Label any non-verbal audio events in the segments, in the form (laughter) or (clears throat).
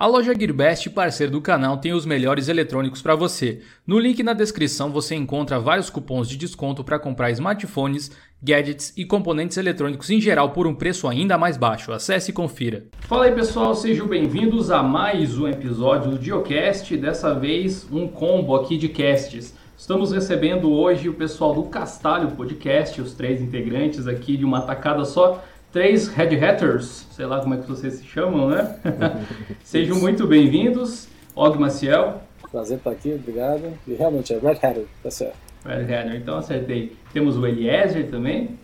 A loja Gearbest, parceiro do canal, tem os melhores eletrônicos para você. No link na descrição você encontra vários cupons de desconto para comprar smartphones, gadgets e componentes eletrônicos em geral por um preço ainda mais baixo. Acesse e confira. Fala aí pessoal, sejam bem-vindos a mais um episódio do Diocast, dessa vez um combo aqui de casts. Estamos recebendo hoje o pessoal do Castalho Podcast, os três integrantes aqui de uma tacada só três Red Hatters, sei lá como é que vocês se chamam, né? (laughs) Sejam muito bem-vindos. Og Maciel. Prazer estar aqui, obrigado. E realmente é Red Hatter, tá certo. Red Hatter, então acertei. Temos o Eliezer também.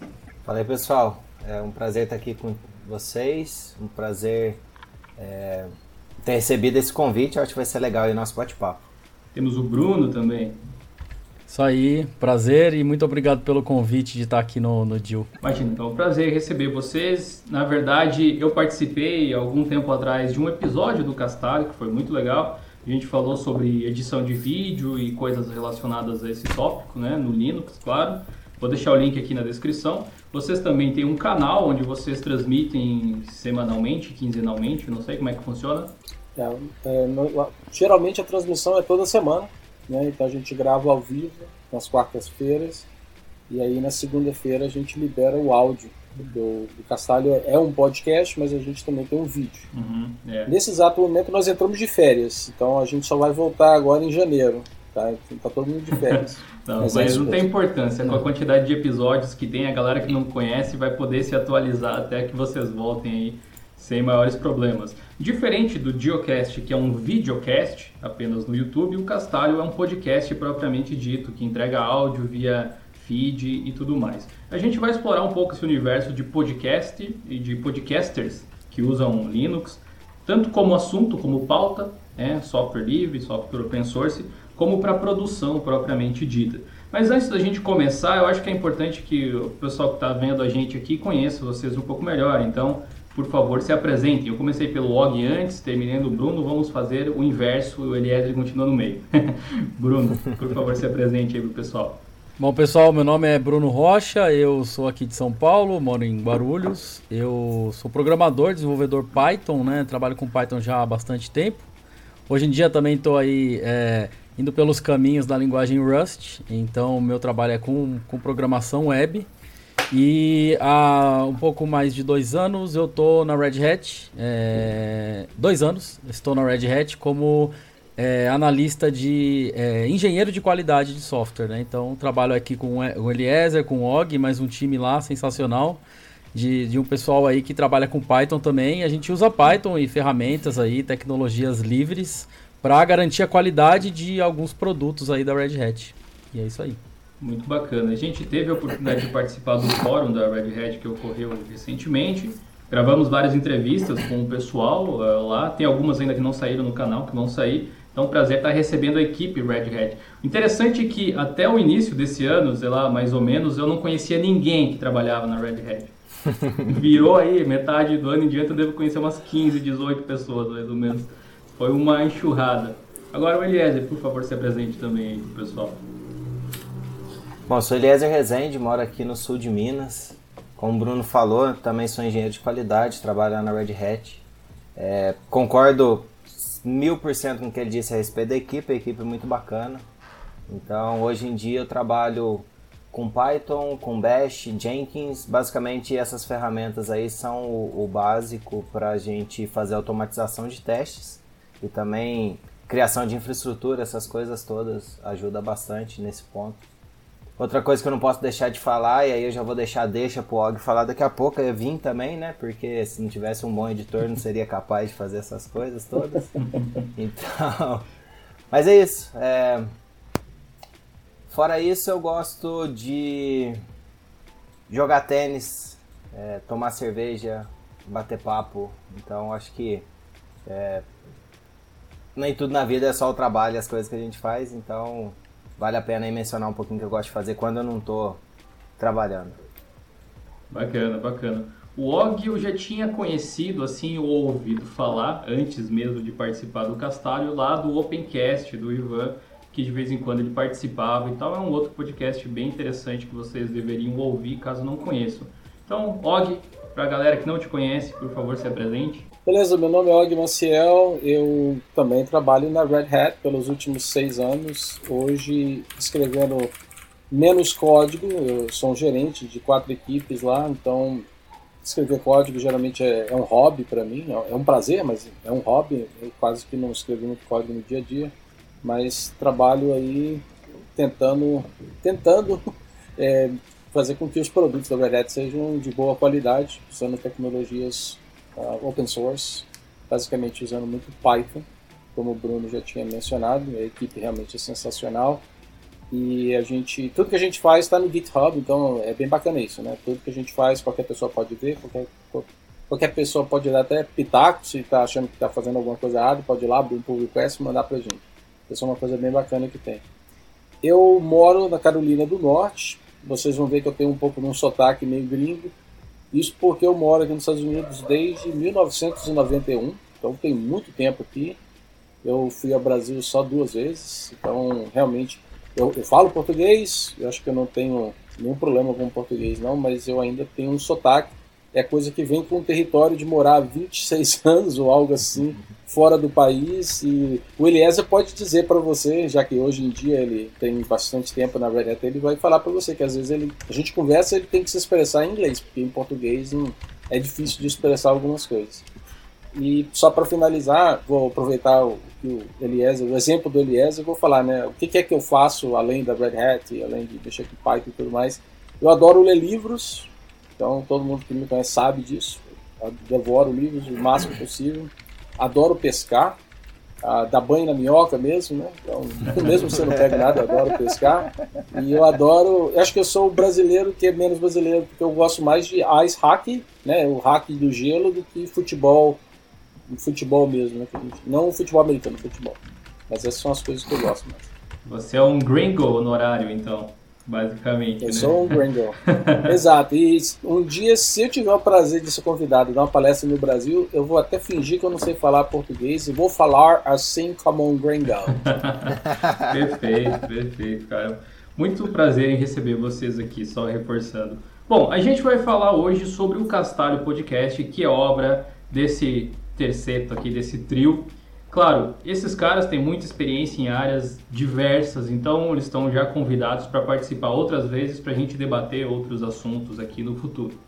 Fala aí, pessoal. É um prazer estar aqui com vocês. Um prazer é, ter recebido esse convite. Eu acho que vai ser legal aí o nosso bate-papo. Temos o Bruno também. Isso aí, prazer e muito obrigado pelo convite de estar aqui no, no DIL. Imagina, então é um prazer receber vocês. Na verdade, eu participei algum tempo atrás de um episódio do Castalho, que foi muito legal. A gente falou sobre edição de vídeo e coisas relacionadas a esse tópico, né, no Linux, claro. Vou deixar o link aqui na descrição. Vocês também têm um canal onde vocês transmitem semanalmente, quinzenalmente, não sei como é que funciona. É, é, no, geralmente a transmissão é toda semana. Né? Então a gente grava ao vivo nas quartas-feiras e aí na segunda-feira a gente libera o áudio. Do, do Castalho é um podcast, mas a gente também tem um vídeo. Uhum, é. Nesse exato momento nós entramos de férias, então a gente só vai voltar agora em janeiro. Tá, tá todo mundo de férias. (laughs) não, mas, mas é não tem importância. Não. Com a quantidade de episódios que tem, a galera que não conhece vai poder se atualizar até que vocês voltem aí sem maiores problemas. Diferente do Geocast, que é um videocast apenas no YouTube, o Castalho é um podcast propriamente dito, que entrega áudio via feed e tudo mais. A gente vai explorar um pouco esse universo de podcast e de podcasters que usam Linux, tanto como assunto, como pauta, né, software livre, software open source, como para produção propriamente dita. Mas antes da gente começar, eu acho que é importante que o pessoal que está vendo a gente aqui conheça vocês um pouco melhor. Então, por favor, se apresentem. Eu comecei pelo Og antes, terminei no Bruno, vamos fazer o inverso, o Eliezer continua no meio. (laughs) Bruno, por favor, se apresente aí pro pessoal. Bom, pessoal, meu nome é Bruno Rocha, eu sou aqui de São Paulo, moro em Guarulhos. Eu sou programador, desenvolvedor Python, né? Trabalho com Python já há bastante tempo. Hoje em dia também estou aí é, indo pelos caminhos da linguagem Rust, então meu trabalho é com, com programação web. E há um pouco mais de dois anos eu estou na Red Hat. É, dois anos estou na Red Hat como é, analista de é, engenheiro de qualidade de software. Né? Então trabalho aqui com o Eliezer, com o Og, mais um time lá sensacional. De, de um pessoal aí que trabalha com Python também. A gente usa Python e ferramentas aí, tecnologias livres, para garantir a qualidade de alguns produtos aí da Red Hat. E é isso aí. Muito bacana. A gente teve a oportunidade de participar do fórum da Red Hat que ocorreu recentemente. Gravamos várias entrevistas com o pessoal uh, lá. Tem algumas ainda que não saíram no canal, que vão sair. Então, prazer estar recebendo a equipe Red Hat. Interessante é que até o início desse ano, sei lá, mais ou menos, eu não conhecia ninguém que trabalhava na Red Hat. (laughs) Virou aí, metade do ano em diante eu devo conhecer umas 15, 18 pessoas, mais ou menos. Foi uma enxurrada. Agora o Eliezer, por favor, se apresente também aí pro pessoal. Bom, sou Eliezer Rezende, moro aqui no sul de Minas. Como o Bruno falou, também sou engenheiro de qualidade, trabalho na Red Hat. É, concordo mil por cento com o que ele disse a respeito da equipe, a equipe é muito bacana. Então, hoje em dia eu trabalho com Python, com Bash, Jenkins. Basicamente, essas ferramentas aí são o, o básico para a gente fazer automatização de testes e também criação de infraestrutura, essas coisas todas ajuda bastante nesse ponto. Outra coisa que eu não posso deixar de falar, e aí eu já vou deixar deixa pro Og falar daqui a pouco, eu vim também, né? Porque se não tivesse um bom editor não seria capaz de fazer essas coisas todas. (laughs) Então. (laughs) Mas é isso. É... Fora isso, eu gosto de jogar tênis, é, tomar cerveja, bater papo. Então acho que é... nem tudo na vida é só o trabalho, as coisas que a gente faz. Então vale a pena aí mencionar um pouquinho que eu gosto de fazer quando eu não estou trabalhando. Bacana, bacana. O Og eu já tinha conhecido, assim, ou ouvido falar, antes mesmo de participar do Castalho, lá do Opencast, do Ivan, que de vez em quando ele participava e tal. É um outro podcast bem interessante que vocês deveriam ouvir caso não conheçam. Então, Og, Para a galera que não te conhece, por favor, se apresente. Beleza, meu nome é Og Maciel, eu também trabalho na Red Hat pelos últimos seis anos, hoje escrevendo menos código, eu sou um gerente de quatro equipes lá, então escrever código geralmente é, é um hobby para mim, é, é um prazer, mas é um hobby, eu quase que não escrevo muito código no dia a dia, mas trabalho aí tentando, tentando (laughs) é, fazer com que os produtos da Red Hat sejam de boa qualidade, usando tecnologias uh, open source, basicamente usando muito Python, como o Bruno já tinha mencionado, a equipe realmente é sensacional. E a gente, tudo que a gente faz está no GitHub, então é bem bacana isso, né? Tudo que a gente faz, qualquer pessoa pode ver, qualquer, qualquer pessoa pode dar até pitaco, se está achando que está fazendo alguma coisa errada, pode ir lá, abrir um pull request e mandar para a gente. Isso é uma coisa bem bacana que tem. Eu moro na Carolina do Norte, vocês vão ver que eu tenho um pouco de um sotaque meio gringo, isso porque eu moro aqui nos Estados Unidos desde 1991, então tem muito tempo aqui. Eu fui ao Brasil só duas vezes, então realmente eu, eu, falo português, eu acho que eu não tenho nenhum problema com português não, mas eu ainda tenho um sotaque. É coisa que vem com o território de morar 26 (laughs) anos ou algo assim fora do país. E o Eliezer pode dizer para você, já que hoje em dia ele tem bastante tempo na Red Hat, ele vai falar para você que às vezes ele, a gente conversa ele tem que se expressar em inglês, porque em português é difícil de expressar algumas coisas. E só para finalizar, vou aproveitar o, o Eliezer, o exemplo do Eliezer, vou falar, né? O que, que, é que eu faço além da Red Hat, além de mexer com Python e tudo mais? Eu adoro ler livros, então todo mundo que me conhece sabe disso. Eu devoro livros o máximo possível adoro pescar, ah, dar banho na minhoca mesmo, né? Então, (laughs) mesmo se eu não pego nada, eu adoro pescar. E eu adoro, eu acho que eu sou o brasileiro que é menos brasileiro, porque eu gosto mais de ice hockey, né? O hockey do gelo, do que futebol, futebol mesmo, né? Não futebol americano, futebol. Mas essas são as coisas que eu gosto mais. Você é um gringo honorário, então basicamente. Eu né? sou um gringo. (laughs) Exato. E um dia, se eu tiver o prazer de ser convidado a dar uma palestra no Brasil, eu vou até fingir que eu não sei falar português e vou falar assim como um gringo. (laughs) perfeito, perfeito, cara. Muito prazer em receber vocês aqui, só reforçando. Bom, a gente vai falar hoje sobre o Castalho Podcast, que é obra desse terceto aqui, desse trio Claro, esses caras têm muita experiência em áreas diversas, então eles estão já convidados para participar outras vezes para a gente debater outros assuntos aqui no futuro.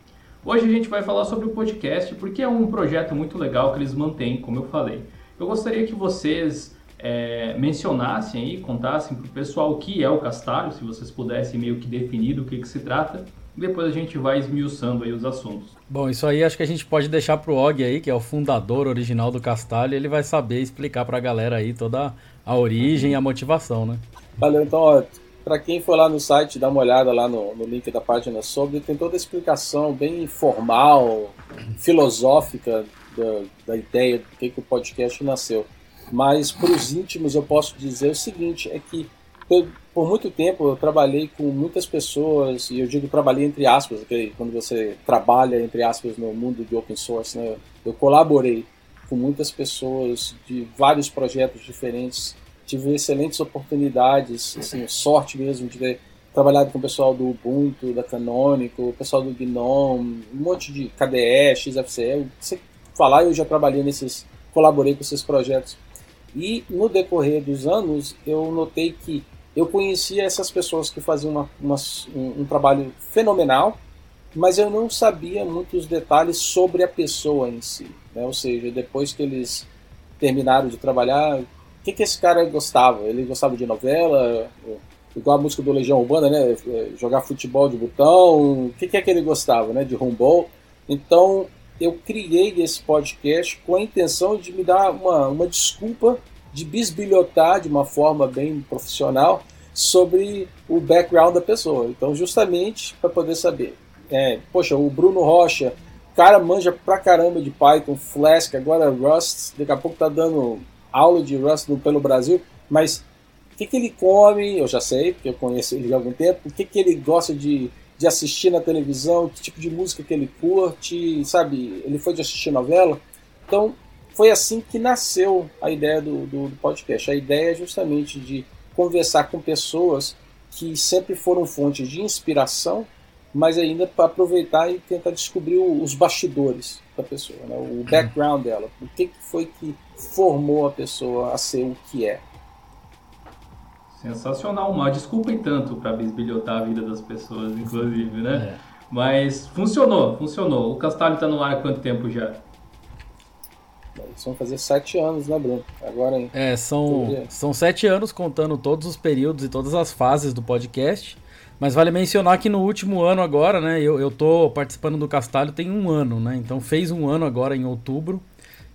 Hoje a gente vai falar sobre o podcast porque é um projeto muito legal que eles mantêm, como eu falei. Eu gostaria que vocês é, mencionassem aí, contassem para o pessoal o que é o Castalho, se vocês pudessem meio que definir do que, que se trata depois a gente vai esmiuçando aí os assuntos. Bom, isso aí acho que a gente pode deixar pro Og aí, que é o fundador original do Castalho, ele vai saber explicar pra galera aí toda a origem e a motivação, né? Valeu, então, ó, para quem for lá no site, dá uma olhada lá no, no link da página sobre, tem toda a explicação bem formal, filosófica da, da ideia do que, que o podcast nasceu. Mas para os íntimos eu posso dizer o seguinte, é que eu, por muito tempo eu trabalhei com muitas pessoas, e eu digo trabalhei entre aspas, okay? quando você trabalha entre aspas no mundo de open source, né? eu colaborei com muitas pessoas de vários projetos diferentes, tive excelentes oportunidades, assim, sorte mesmo de ter trabalhado com o pessoal do Ubuntu, da Canonical, o pessoal do GNOME, um monte de KDE, XFCE, você falar, eu já trabalhei nesses, colaborei com esses projetos. E no decorrer dos anos, eu notei que eu conhecia essas pessoas que faziam uma, uma, um, um, trabalho fenomenal, mas eu não sabia muitos detalhes sobre a pessoa em si. Né? Ou seja, depois que eles terminaram de trabalhar, o que, que esse cara gostava? Ele gostava de novela, igual a música do Legião Urbana, né? Jogar futebol de botão, o que, que é que ele gostava, né? De rumbol. Então, eu criei esse podcast com a intenção de me dar uma, uma desculpa de bisbilhotar de uma forma bem profissional sobre o background da pessoa. Então, justamente para poder saber. É, poxa, o Bruno Rocha, cara manja pra caramba de Python, Flask, agora Rust, daqui a pouco tá dando aula de Rust pelo Brasil, mas o que, que ele come, eu já sei, porque eu conheço ele há algum tempo, o que, que ele gosta de, de assistir na televisão, que tipo de música que ele curte, sabe? Ele foi de assistir novela. Então, foi assim que nasceu a ideia do, do, do podcast. A ideia é justamente de conversar com pessoas que sempre foram fontes de inspiração, mas ainda para aproveitar e tentar descobrir os bastidores da pessoa, né? o background dela, o que foi que formou a pessoa a ser o que é. Sensacional, mas desculpem tanto para bisbilhotar a vida das pessoas, inclusive, né? É. Mas funcionou, funcionou. O Castalho está no ar há quanto tempo já? Eles vão fazer sete anos, né, Bruno? Agora, hein? É, são, são sete anos contando todos os períodos e todas as fases do podcast. Mas vale mencionar que no último ano agora, né? Eu, eu tô participando do Castalho tem um ano, né? Então fez um ano agora em outubro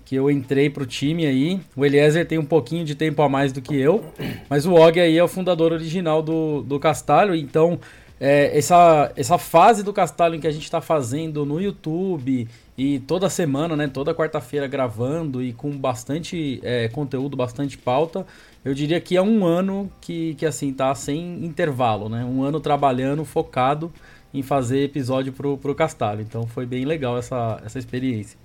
que eu entrei pro time aí. O Eliezer tem um pouquinho de tempo a mais do que eu, mas o Og aí é o fundador original do, do Castalho, então é, essa, essa fase do Castalho em que a gente está fazendo no YouTube e toda semana, né, toda quarta-feira gravando e com bastante é, conteúdo, bastante pauta, eu diria que é um ano que, que assim tá sem intervalo, né? Um ano trabalhando, focado em fazer episódio pro, pro Castalho. Então foi bem legal essa, essa experiência.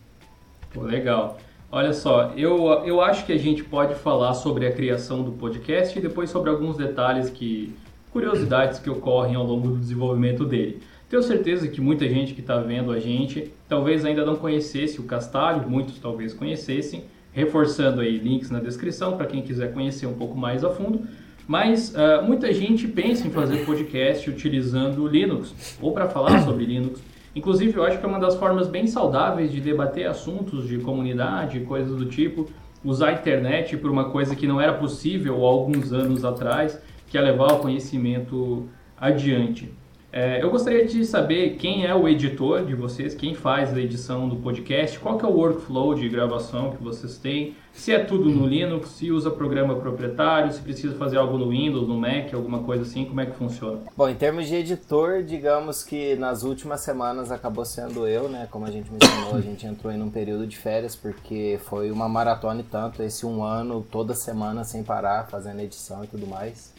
Pô, legal. Olha só, eu, eu acho que a gente pode falar sobre a criação do podcast e depois sobre alguns detalhes que curiosidades que ocorrem ao longo do desenvolvimento dele. Tenho certeza que muita gente que está vendo a gente talvez ainda não conhecesse o Castalho, muitos talvez conhecessem, reforçando aí links na descrição para quem quiser conhecer um pouco mais a fundo. Mas uh, muita gente pensa em fazer podcast utilizando Linux ou para falar (coughs) sobre Linux. Inclusive, eu acho que é uma das formas bem saudáveis de debater assuntos de comunidade, coisas do tipo, usar a internet por uma coisa que não era possível há alguns anos atrás que é levar o conhecimento adiante. É, eu gostaria de saber quem é o editor de vocês, quem faz a edição do podcast, qual que é o workflow de gravação que vocês têm, se é tudo no Linux, se usa programa proprietário, se precisa fazer algo no Windows, no Mac, alguma coisa assim, como é que funciona? Bom, em termos de editor, digamos que nas últimas semanas acabou sendo eu, né? Como a gente mencionou, a gente entrou em um período de férias porque foi uma maratona e tanto, esse um ano, toda semana sem parar, fazendo edição e tudo mais.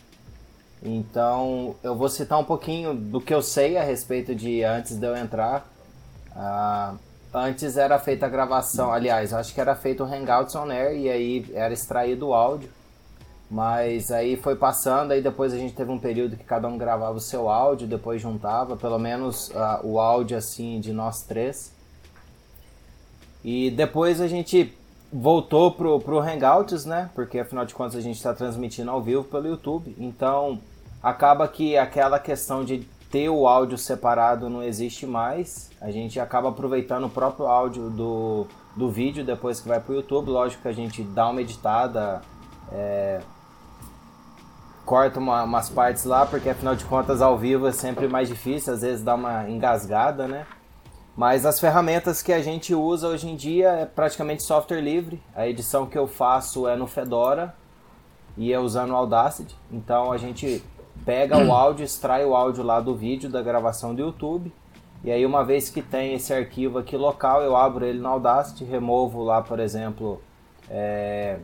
Então, eu vou citar um pouquinho do que eu sei a respeito de antes de eu entrar. Uh, antes era feita a gravação, aliás, acho que era feito o Hangouts on Air e aí era extraído o áudio. Mas aí foi passando, aí depois a gente teve um período que cada um gravava o seu áudio, depois juntava, pelo menos uh, o áudio assim de nós três. E depois a gente voltou pro, pro Hangouts, né? Porque afinal de contas a gente está transmitindo ao vivo pelo YouTube. Então acaba que aquela questão de ter o áudio separado não existe mais. A gente acaba aproveitando o próprio áudio do, do vídeo depois que vai pro YouTube. Lógico que a gente dá uma editada, é, corta uma, umas partes lá, porque afinal de contas ao vivo é sempre mais difícil, às vezes dá uma engasgada, né? Mas as ferramentas que a gente usa hoje em dia é praticamente software livre. A edição que eu faço é no Fedora e é usando o Audacity. Então a gente pega o (clears throat) áudio, extrai o áudio lá do vídeo da gravação do YouTube. E aí uma vez que tem esse arquivo aqui local, eu abro ele no Audacity, removo lá, por exemplo, é,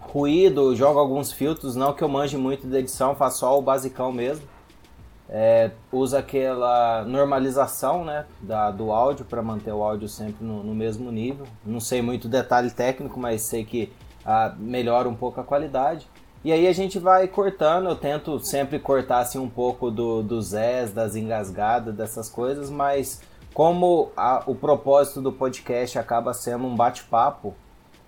ruído, jogo alguns filtros, não que eu manje muito da edição, faço só o basicão mesmo é, usa aquela normalização né, da, do áudio para manter o áudio sempre no, no, mesmo nível. Não sei muito detalhe técnico, mas sei que ah, melhora um pouco a qualidade. E aí a gente vai cortando, eu tento sempre cortar assim, um pouco do, dos Zés, das engasgadas, dessas coisas, mas como a, o propósito do podcast acaba sendo um bate-papo,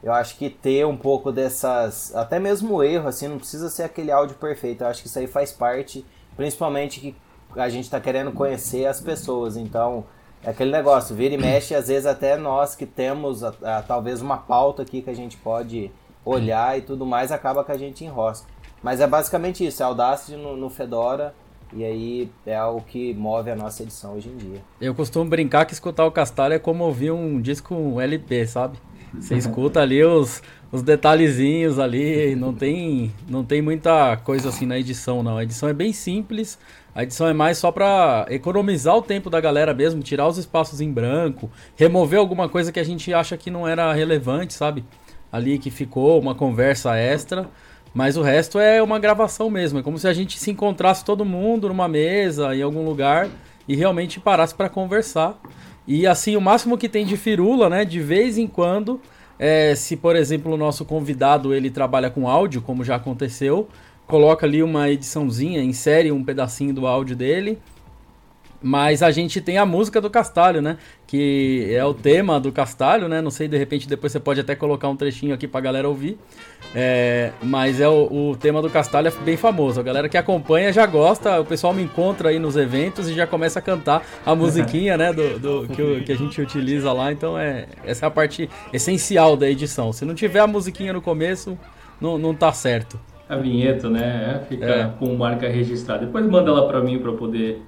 eu acho que ter um pouco dessas, até mesmo erro, assim, não precisa ser aquele áudio perfeito, eu acho que isso aí faz parte Principalmente que a gente está querendo conhecer as pessoas. Então, é aquele negócio, vira e mexe, às vezes até nós que temos a, a, talvez uma pauta aqui que a gente pode olhar e tudo mais, acaba que a gente enrosca. Mas é basicamente isso, é Audacity no, no Fedora e aí é o que move a nossa edição hoje em dia. Eu costumo brincar que escutar o Castalho é como ouvir um disco LP, sabe? Você escuta ali os, os detalhezinhos ali, não tem, não tem muita coisa assim na edição, não. A edição é bem simples, a edição é mais só para economizar o tempo da galera mesmo, tirar os espaços em branco, remover alguma coisa que a gente acha que não era relevante, sabe? Ali que ficou uma conversa extra, mas o resto é uma gravação mesmo. É como se a gente se encontrasse todo mundo numa mesa, em algum lugar, e realmente parasse para conversar. E assim, o máximo que tem de firula, né? De vez em quando, é, se por exemplo o nosso convidado ele trabalha com áudio, como já aconteceu, coloca ali uma ediçãozinha, insere um pedacinho do áudio dele Mas a gente tem a música do Castalho, né? Que é o tema do Castalho, né? Não sei, de repente depois você pode até colocar um trechinho aqui pra galera ouvir. É, mas é o, o, tema do Castalho é bem famoso. A galera que acompanha já gosta, o pessoal me encontra aí nos eventos e já começa a cantar a musiquinha, né? Do, do que, que, a gente utiliza lá. Então é essa é a parte essencial da edição. Se não tiver a musiquinha no começo, não, não tá certo. A vinheta, né? Fica é. com marca registrada. Depois manda ela pra mim pra poder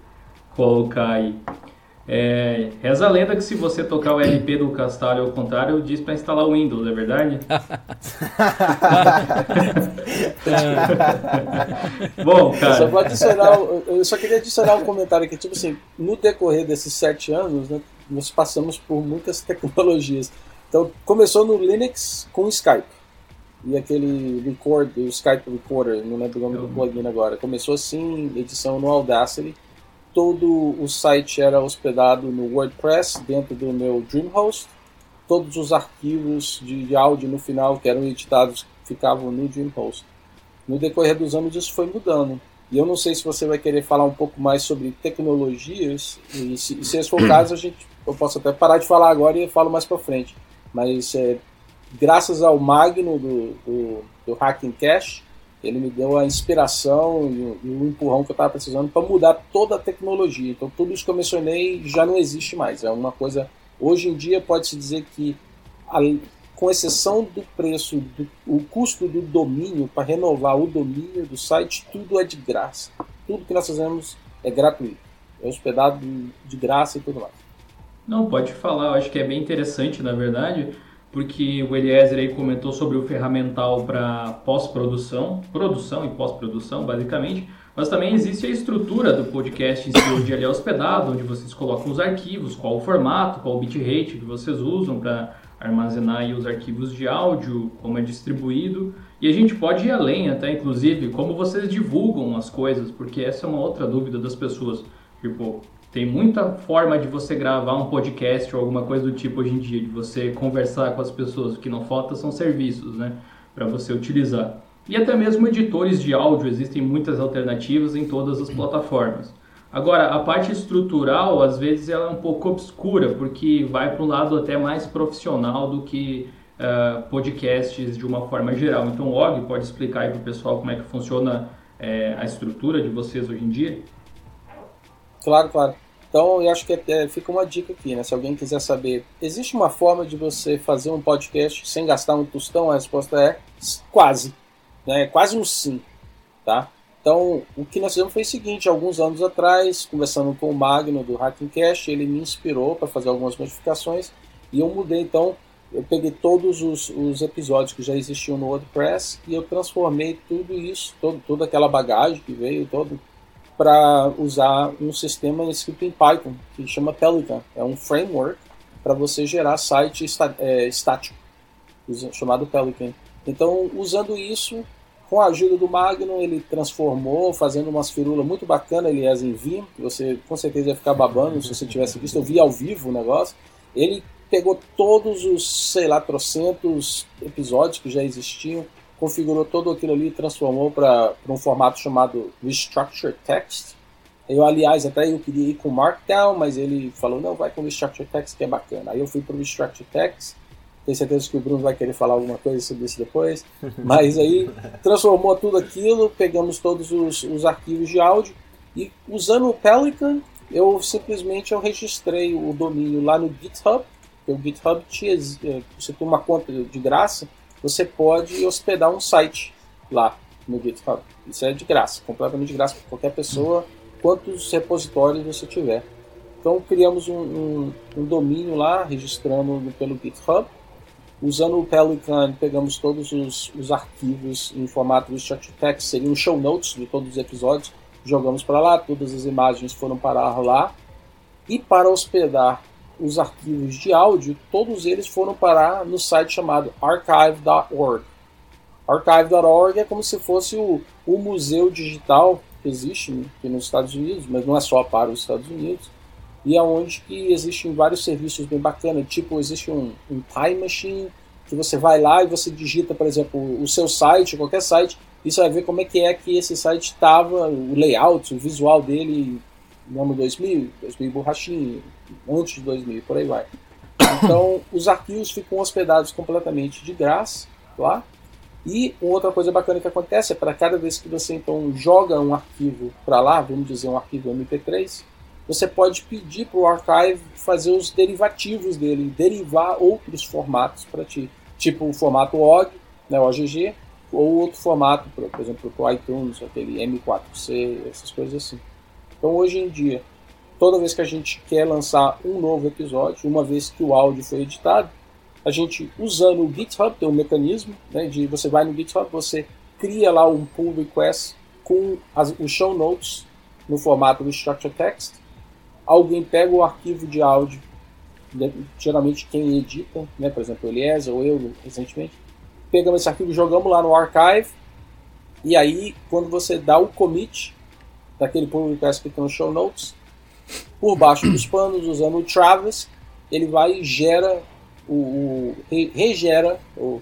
colocar aí. É, reza a lenda que se você tocar o LP do Castalho ao contrário, diz para instalar o Windows, é verdade? (laughs) Bom, cara. Só adicionar, eu só queria adicionar um comentário aqui, tipo assim, no decorrer desses sete anos, né, nós passamos por muitas tecnologias. Então, começou no Linux com o Skype. E aquele record, o Skype Recorder, não lembro o nome do plugin agora. Começou assim, edição no Audacity todo o site era hospedado no WordPress dentro do meu DreamHost. Todos os arquivos de, áudio no final que eram editados ficavam no DreamHost. No decorrer dos anos isso foi mudando. E eu não sei se você vai querer falar um pouco mais sobre tecnologias, e se, se esse for o caso, a gente, eu posso até parar de falar agora e falo mais para frente. Mas é, graças ao Magno do, do, do Hacking Cache, ele me deu a inspiração e o, empurrão que eu estava precisando para mudar toda a tecnologia. Então, tudo isso que eu mencionei já não existe mais. É uma coisa. Hoje em dia, pode-se dizer que, com exceção do preço, do, o custo do domínio, para renovar o domínio do site, tudo é de graça. Tudo que nós fazemos é gratuito. É hospedado de graça e tudo mais. Não, pode falar. Eu acho que é bem interessante, na verdade porque o Eliezer aí comentou sobre o ferramental para pós-produção, produção e pós-produção, basicamente, mas também existe a estrutura do podcast em si, onde ele é hospedado, onde vocês colocam os arquivos, qual o formato, qual o bitrate que vocês usam para armazenar os arquivos de áudio, como é distribuído, e a gente pode ir além até, inclusive, como vocês divulgam as coisas, porque essa é uma outra dúvida das pessoas, tipo, tem muita forma de você gravar um podcast ou alguma coisa do tipo hoje em dia, de você conversar com as pessoas. O que não falta são serviços, né? Para você utilizar. E até mesmo editores de áudio, existem muitas alternativas em todas as plataformas. Agora, a parte estrutural, às vezes, ela é um pouco obscura, porque vai para um lado até mais profissional do que uh, podcasts de uma forma geral. Então, o Og pode explicar aí para o pessoal como é que funciona uh, a estrutura de vocês hoje em dia? Claro, claro. Então, eu acho que é, fica uma dica aqui, né? Se alguém quiser saber, existe uma forma de você fazer um podcast sem gastar um tostão? A resposta é quase. Né? É quase um sim, tá? Então, o que nós fizemos foi o seguinte, alguns anos atrás, conversando com o Magno do Hacking Cash, ele me inspirou para fazer algumas modificações e eu mudei, então, eu peguei todos os, os, episódios que já existiam no WordPress e eu transformei tudo isso, todo, toda aquela bagagem que veio, todo, para usar um sistema escrito em Python que chama Pelican. É um framework para você gerar site é, estático, chamado Pelican. Então, usando isso, com a ajuda do Magno, ele transformou, fazendo umas firulas muito bacanas, aliás, em Vim, você com certeza ia ficar babando se você tivesse visto. Eu vi ao vivo o negócio. Ele pegou todos os, sei lá, trocentos episódios que já existiam, configurou todo aquilo ali e transformou para um formato chamado Restructured Text. Eu, aliás, até eu queria ir com Markdown, mas ele falou, não, vai com Restructured Text que é bacana. Aí eu fui para o Restructured Text, tenho certeza que o Bruno vai querer falar alguma coisa sobre isso depois, (laughs) mas aí transformou tudo aquilo, pegamos todos os, os arquivos de áudio e usando o Pelican, eu simplesmente eu registrei o domínio lá no GitHub, o GitHub tinha, eh, você tem uma conta de graça, você pode hospedar um site lá no GitHub. Isso é de graça, completamente de graça para qualquer pessoa, quantos repositórios você tiver. Então criamos um, um, um domínio lá, registrando pelo GitHub. Usando o Pelican, pegamos todos os, os arquivos em formato structured text, seriam show notes de todos os episódios, jogamos para lá, todas as imagens foram parar lá. E para hospedar os arquivos de áudio, todos eles foram parar no site chamado archive.org. Archive.org é como se fosse o, o museu digital que existe aqui nos Estados Unidos, mas não é só para os Estados Unidos, e é onde que existem vários serviços bem bacanas, tipo existe um, um time machine, que você vai lá e você digita, por exemplo, o seu site, qualquer site, e você vai ver como é que é que esse site estava, o layout, o visual dele no ano 2000, 2000 borrachinho, antes de 2000, por aí vai. Então, (coughs) os arquivos ficam hospedados completamente de graça lá. E outra coisa bacana que acontece é para cada vez que você então joga um arquivo para lá, vamos dizer um arquivo MP3, você pode pedir para o archive fazer os derivativos dele, derivar outros formatos para ti, tipo o formato OGG, né, OGG, ou outro formato, por exemplo, para o iTunes, aquele M4C, essas coisas assim. Então hoje em dia, toda vez que a gente quer lançar um novo episódio, uma vez que o áudio foi editado, a gente usando o GitHub, tem um mecanismo né, de você vai no GitHub, você cria lá um pull request com as, os show notes no formato do structure text. Alguém pega o arquivo de áudio, né, geralmente quem edita, né, por exemplo, o Eliezer ou eu recentemente, pegamos esse arquivo, jogamos lá no archive, e aí quando você dá o commit daquele pull request que tem no show notes, por baixo dos panos, usando o Travis, ele vai e gera o, o re, regera o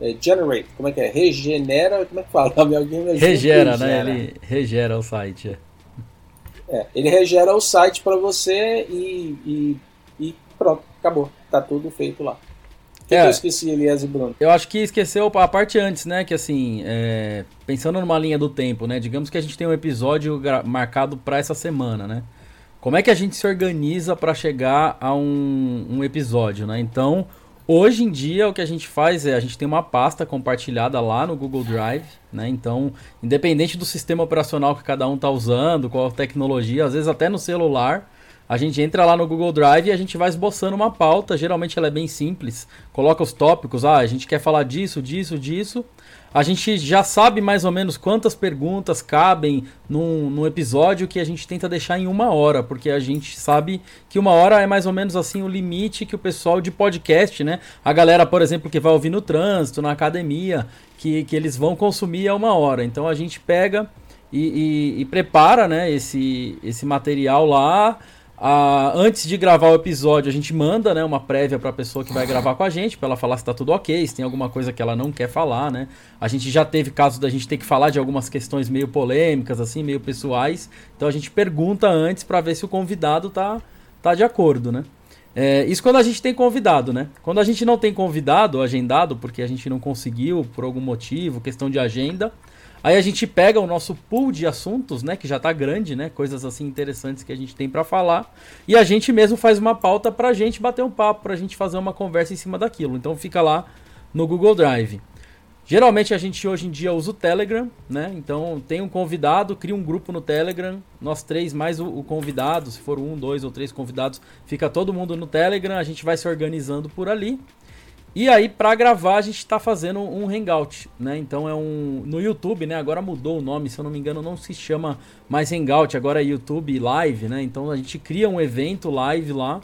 é, generate, como é que é? Regenera, como é que fala? Alguém regera, né? Ele regera o site. É. É, ele regera o site para você e, e, e, pronto, acabou. Tá tudo feito lá. O que, é, que eu esqueci, Elias e Bruno? Eu acho que esqueceu a parte antes, né? Que assim, é, pensando numa linha do tempo, né? Digamos que a gente tem um episódio marcado para essa semana, né? Como é que a gente se organiza para chegar a um, um episódio, né? Então, Hoje em dia, o que a gente faz é a gente tem uma pasta compartilhada lá no Google Drive, né? Então, independente do sistema operacional que cada um está usando, qual tecnologia, às vezes até no celular, a gente entra lá no Google Drive e a gente vai esboçando uma pauta. Geralmente ela é bem simples. Coloca os tópicos, ah, a gente quer falar disso, disso, disso a gente já sabe mais ou menos quantas perguntas cabem num, num, episódio que a gente tenta deixar em uma hora, porque a gente sabe que uma hora é mais ou menos assim o limite que o pessoal de podcast, né? A galera, por exemplo, que vai ouvir no trânsito, na academia, que, que eles vão consumir a uma hora. Então a gente pega e, e, e prepara né, esse, esse material lá. Ah, antes de gravar o episódio, a gente manda né, uma prévia para a pessoa que vai gravar com a gente, para ela falar se está tudo ok, se tem alguma coisa que ela não quer falar. Né? A gente já teve casos da gente ter que falar de algumas questões meio polêmicas, assim, meio pessoais. Então a gente pergunta antes para ver se o convidado tá, tá de acordo. Né? É, isso quando a gente tem convidado, né? Quando a gente não tem convidado agendado, porque a gente não conseguiu por algum motivo, questão de agenda, Aí a gente pega o nosso pool de assuntos, né, que já está grande, né, coisas assim interessantes que a gente tem para falar, e a gente mesmo faz uma pauta para a gente bater um papo, para a gente fazer uma conversa em cima daquilo. Então fica lá no Google Drive. Geralmente a gente hoje em dia usa o Telegram, né? Então tem um convidado, cria um grupo no Telegram, nós três mais o, o, convidado, se for um, dois ou três convidados, fica todo mundo no Telegram, a gente vai se organizando por ali. E aí, para gravar, a gente está fazendo um hangout, né? Então é um. No YouTube, né? Agora mudou o nome, se eu não me engano, não se chama mais hangout, agora é YouTube Live, né? Então a gente cria um evento live lá.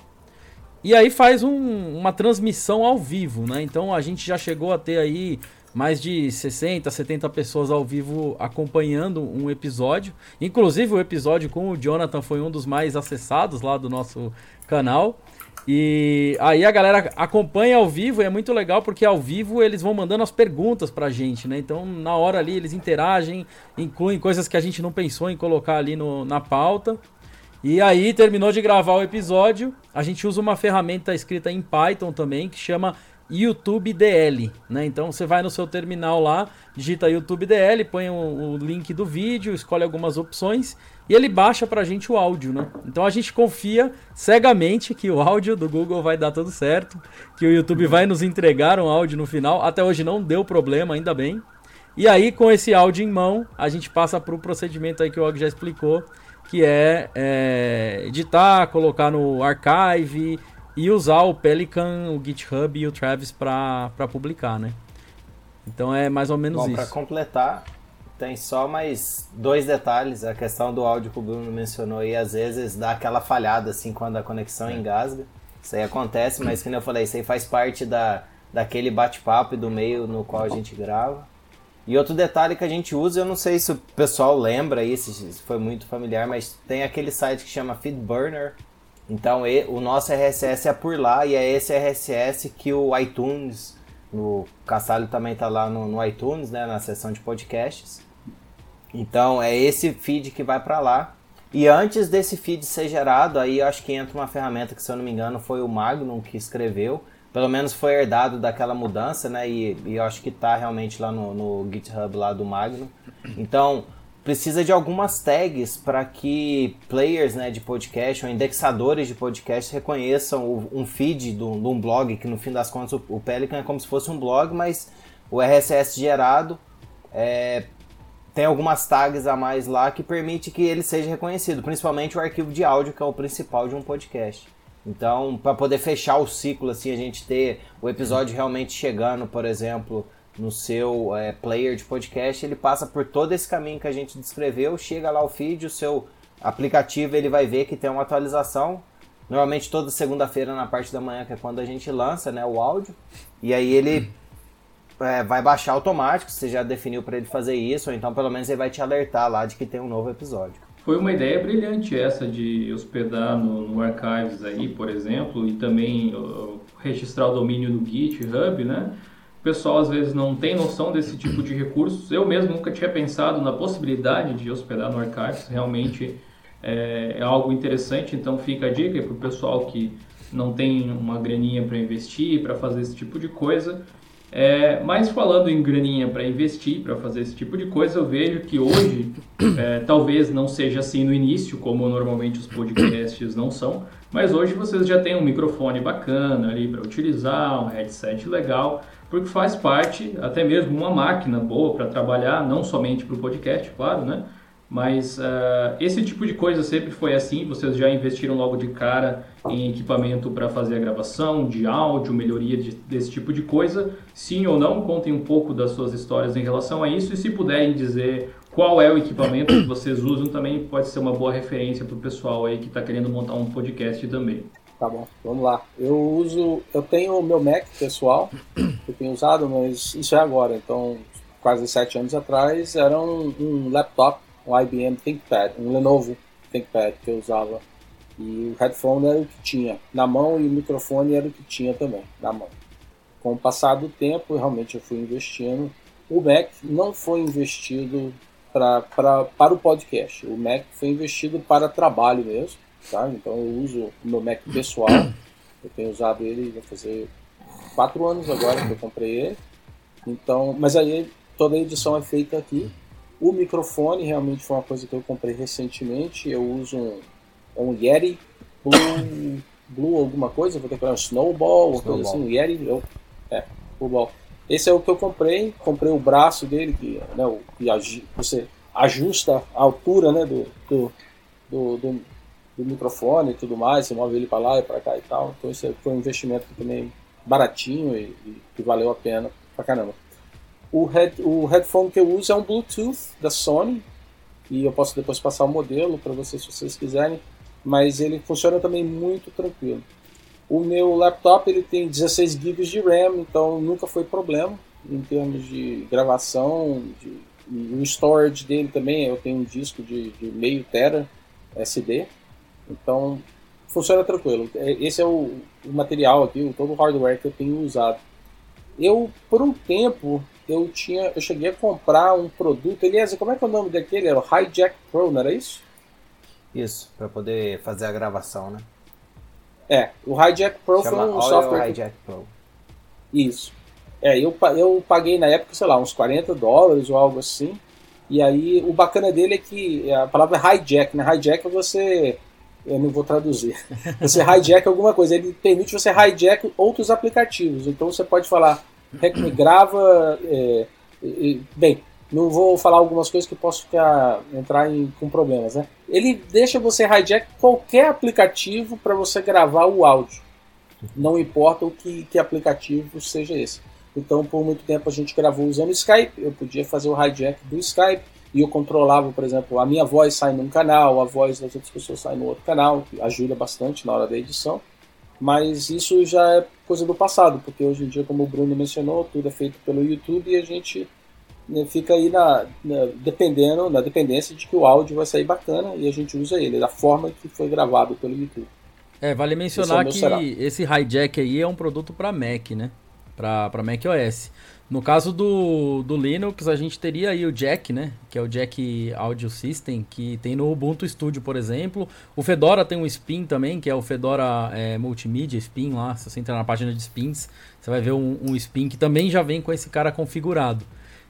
E aí faz um, uma transmissão ao vivo, né? Então a gente já chegou a ter aí mais de 60, 70 pessoas ao vivo acompanhando um episódio. Inclusive o episódio com o Jonathan foi um dos mais acessados lá do nosso canal. E aí a galera acompanha ao vivo e é muito legal porque ao vivo eles vão mandando as perguntas pra gente, né? Então na hora ali eles interagem, incluem coisas que a gente não pensou em colocar ali no, na pauta. E aí terminou de gravar o episódio, a gente usa uma ferramenta escrita em Python também que chama YouTube DL, né? Então você vai no seu terminal lá, digita YouTube DL, põe o, o link do vídeo, escolhe algumas opções e ele baixa pra gente o áudio, né? Então a gente confia cegamente que o áudio do Google vai dar tudo certo, que o YouTube vai nos entregar um áudio no final. Até hoje não deu problema, ainda bem. E aí, com esse áudio em mão, a gente passa para o procedimento aí que o Og já explicou, que é, é, editar, colocar no archive e usar o Pelican, o GitHub e o Travis para publicar, né? Então é mais ou menos Bom, isso. Para completar, tem só mais dois detalhes. A questão do áudio que o Bruno mencionou aí, às vezes dá aquela falhada assim quando a conexão é. engasga. Isso aí acontece, mas como eu falei, isso aí faz parte da, daquele bate-papo e do meio no qual a gente grava. E outro detalhe que a gente usa, eu não sei se o pessoal lembra aí, se foi muito familiar, mas tem aquele site que chama Feedburner. Então o nosso RSS é por lá e é esse RSS que o iTunes, o Cassalho também está lá no, no iTunes, né, na seção de podcasts. Então é esse feed que vai para lá. E antes desse feed ser gerado, aí acho que entra uma ferramenta que, se eu não me engano, foi o Magnum que escreveu. Pelo menos foi herdado daquela mudança, né? E, e acho que está realmente lá no, no GitHub lá do Magnum. Então, precisa de algumas tags para que players né, de podcast ou indexadores de podcast reconheçam o, um feed de um blog, que no fim das contas o, o, Pelican é como se fosse um blog, mas o RSS gerado é, tem algumas tags a mais lá que permite que ele seja reconhecido, principalmente o arquivo de áudio, que é o principal de um podcast. Então, para poder fechar o ciclo, assim, a gente ter o episódio realmente chegando, por exemplo, no seu é, player de podcast, ele passa por todo esse caminho que a gente descreveu, chega lá o feed, o seu aplicativo ele vai ver que tem uma atualização, normalmente toda segunda-feira na parte da manhã, que é quando a gente lança né, o áudio, e aí ele é, vai baixar automático, você já definiu para ele fazer isso, ou então pelo menos ele vai te alertar lá de que tem um novo episódio. Foi uma ideia brilhante essa de hospedar no, no Archives aí, por exemplo, e também uh, registrar o domínio no GitHub, né? O pessoal às vezes não tem noção desse tipo de recursos. Eu mesmo nunca tinha pensado na possibilidade de hospedar no Archives. Realmente é, é algo interessante. Então fica a dica para o pessoal que não tem uma graninha para investir, para fazer esse tipo de coisa. É, mas falando em graninha para investir, para fazer esse tipo de coisa, eu vejo que hoje, é, talvez não seja assim no início, como normalmente os podcasts não são, mas hoje vocês já têm um microfone bacana ali para utilizar, um headset legal porque faz parte, até mesmo uma máquina boa para trabalhar, não somente para o podcast, claro, né? Mas uh, esse tipo de coisa sempre foi assim. Vocês já investiram logo de cara em equipamento para fazer a gravação de áudio, melhoria de, desse tipo de coisa? Sim ou não? Contem um pouco das suas histórias em relação a isso e se puderem dizer qual é o equipamento que vocês usam, também pode ser uma boa referência para o pessoal aí que está querendo montar um podcast também. Tá bom, vamos lá. Eu uso, eu tenho o meu Mac pessoal, eu tenho usado, mas isso é agora. Então, quase sete anos atrás, era um, um laptop, um IBM ThinkPad, um Lenovo ThinkPad que eu usava. E o headphone era o que tinha na mão e o microfone era o que tinha também na mão. Com o passar do tempo, realmente eu fui investindo. O Mac não foi investido pra, pra, para o podcast. O Mac foi investido para trabalho mesmo tá? Então eu uso o meu Mac pessoal. Eu tenho usado ele, vai fazer quatro anos agora que eu comprei ele. Então, mas aí toda a edição é feita aqui. O microfone realmente foi uma coisa que eu comprei recentemente. Eu uso um, um Yeti Blue, Blue alguma coisa, vou ter que um Snowball, uma coisa assim, um Yeti, eu, é, Blueball. Esse é o que eu comprei. Comprei o braço dele, que, né, o, que você ajusta a altura né, do, do, do, do do microfone e tudo mais, você move ele para lá e para cá e tal. Então isso foi um investimento também baratinho e, e que valeu a pena pra caramba. O, head, o headphone que eu uso é um Bluetooth da Sony e eu posso depois passar o modelo para vocês se vocês quiserem, mas ele funciona também muito tranquilo. O meu laptop ele tem 16 GB de RAM, então nunca foi problema em termos de gravação, de, o storage dele também, eu tenho um disco de, de meio tera SD, então, funciona tranquilo. É, esse é o, o material aqui, todo o hardware que eu tenho usado. Eu, por um tempo, eu tinha, eu cheguei a comprar um produto. Elias, como é que é o nome daquele? Era o Hijack Pro, não era isso? Isso, para poder fazer a gravação, né? É, o Hijack Pro Chama foi um software. Hijack Pro. Isso. É, eu, eu paguei na época, sei lá, uns 40 dólares ou algo assim. E aí, o bacana dele é que a palavra é hijack, né? Hijack é você eu não vou traduzir. (laughs) Você hijack alguma coisa, ele permite você hijack outros aplicativos. Então você pode falar, grava. É, bem, não vou falar algumas coisas que posso ficar, entrar em, com problemas, né? Ele deixa você hijack qualquer aplicativo para você gravar o áudio. Não importa o que, que aplicativo seja esse. Então, por muito tempo a gente gravou usando Skype, eu podia fazer o hijack do Skype e eu controlava, por exemplo, a minha voz sai num canal, a voz das outras pessoas sai no outro canal, que ajuda bastante na hora da edição. Mas isso já é coisa do passado, porque hoje em dia, como o Bruno mencionou, tudo é feito pelo YouTube e a gente né, fica aí na, na, dependendo, na dependência de que o áudio vai sair bacana e a gente usa ele da forma que foi gravado pelo YouTube. É, vale mencionar esse é que esse hijack aí é um produto para Mac, né? Para Mac OS. No caso do, do Linux, a gente teria aí o Jack, né? Que é o Jack Audio System, que tem no Ubuntu Studio, por exemplo. O Fedora tem um Spin também, que é o Fedora é, Multimedia Spin lá. Se você entrar na página de Spins, você vai ver um, um Spin que também já vem com esse cara configurado.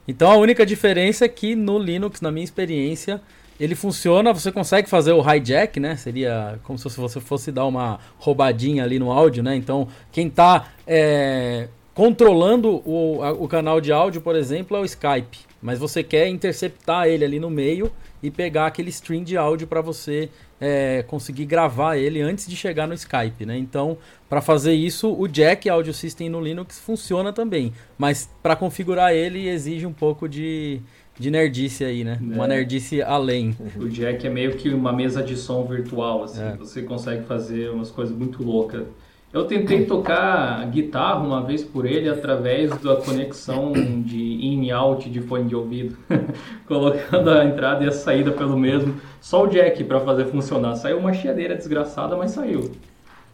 Então a única diferença é que no Linux, na minha experiência, ele funciona, você consegue fazer o hijack, né? Seria como se você fosse dar uma roubadinha ali no áudio, né? Então, quem está é, controlando o, a, o canal de áudio, por exemplo, é o Skype. Mas você quer interceptar ele ali no meio e pegar aquele stream de áudio para você é, conseguir gravar ele antes de chegar no Skype, né? Então, para fazer isso, o Jack Audio System no Linux funciona também, mas para configurar ele exige um pouco de, de nerdice aí, né? É. Uma nerdice além. O Jack é meio que uma mesa de som virtual, assim. É. Você consegue fazer umas coisas muito loucas. Eu tentei tocar guitarra uma vez por ele através da conexão de in e out de fone de ouvido, (laughs) colocando a entrada e a saída pelo mesmo, só o jack para fazer funcionar. Saiu uma chiadeira desgraçada, mas saiu.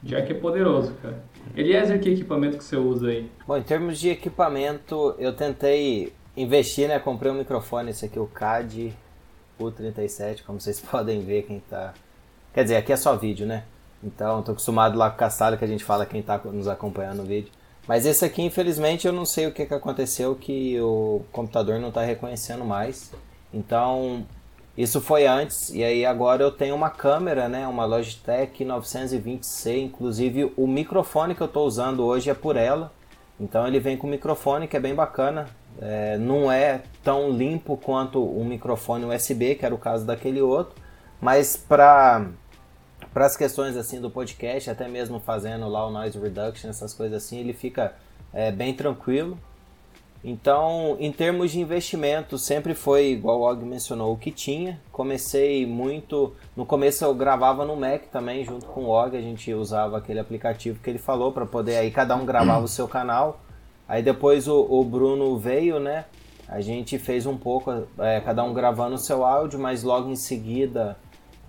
Jack é poderoso, cara. Eliezer, que equipamento que você usa aí? Bom, em termos de equipamento, eu tentei investir, né? Comprei um microfone, esse aqui, o CAD U37, como vocês (laughs) podem ver quem tá... Quer dizer, aqui é só vídeo, né? Então, tô acostumado lá com o Castalho que a gente fala quem tá nos acompanhando no vídeo. Mas esse aqui, infelizmente, eu não sei o que, que aconteceu que o computador não está reconhecendo mais. Então, isso foi antes, e aí agora eu tenho uma câmera, né, uma Logitech 920C, inclusive o microfone que eu estou usando hoje é por ela. Então ele vem com microfone que é bem bacana, é, não é tão limpo quanto um microfone USB, que era o caso daquele outro, mas para para as questões assim do podcast, até mesmo fazendo lá o noise reduction, essas coisas assim, ele fica é, bem tranquilo. Então, em termos de investimento, sempre foi igual o Og mencionou o que tinha. Comecei muito. No começo eu gravava no Mac também, junto com o Og, a gente usava aquele aplicativo que ele falou para poder aí cada um gravava o seu canal. Aí depois o, o Bruno veio, né? A gente fez um pouco, é, cada um gravando o seu áudio, mas logo em seguida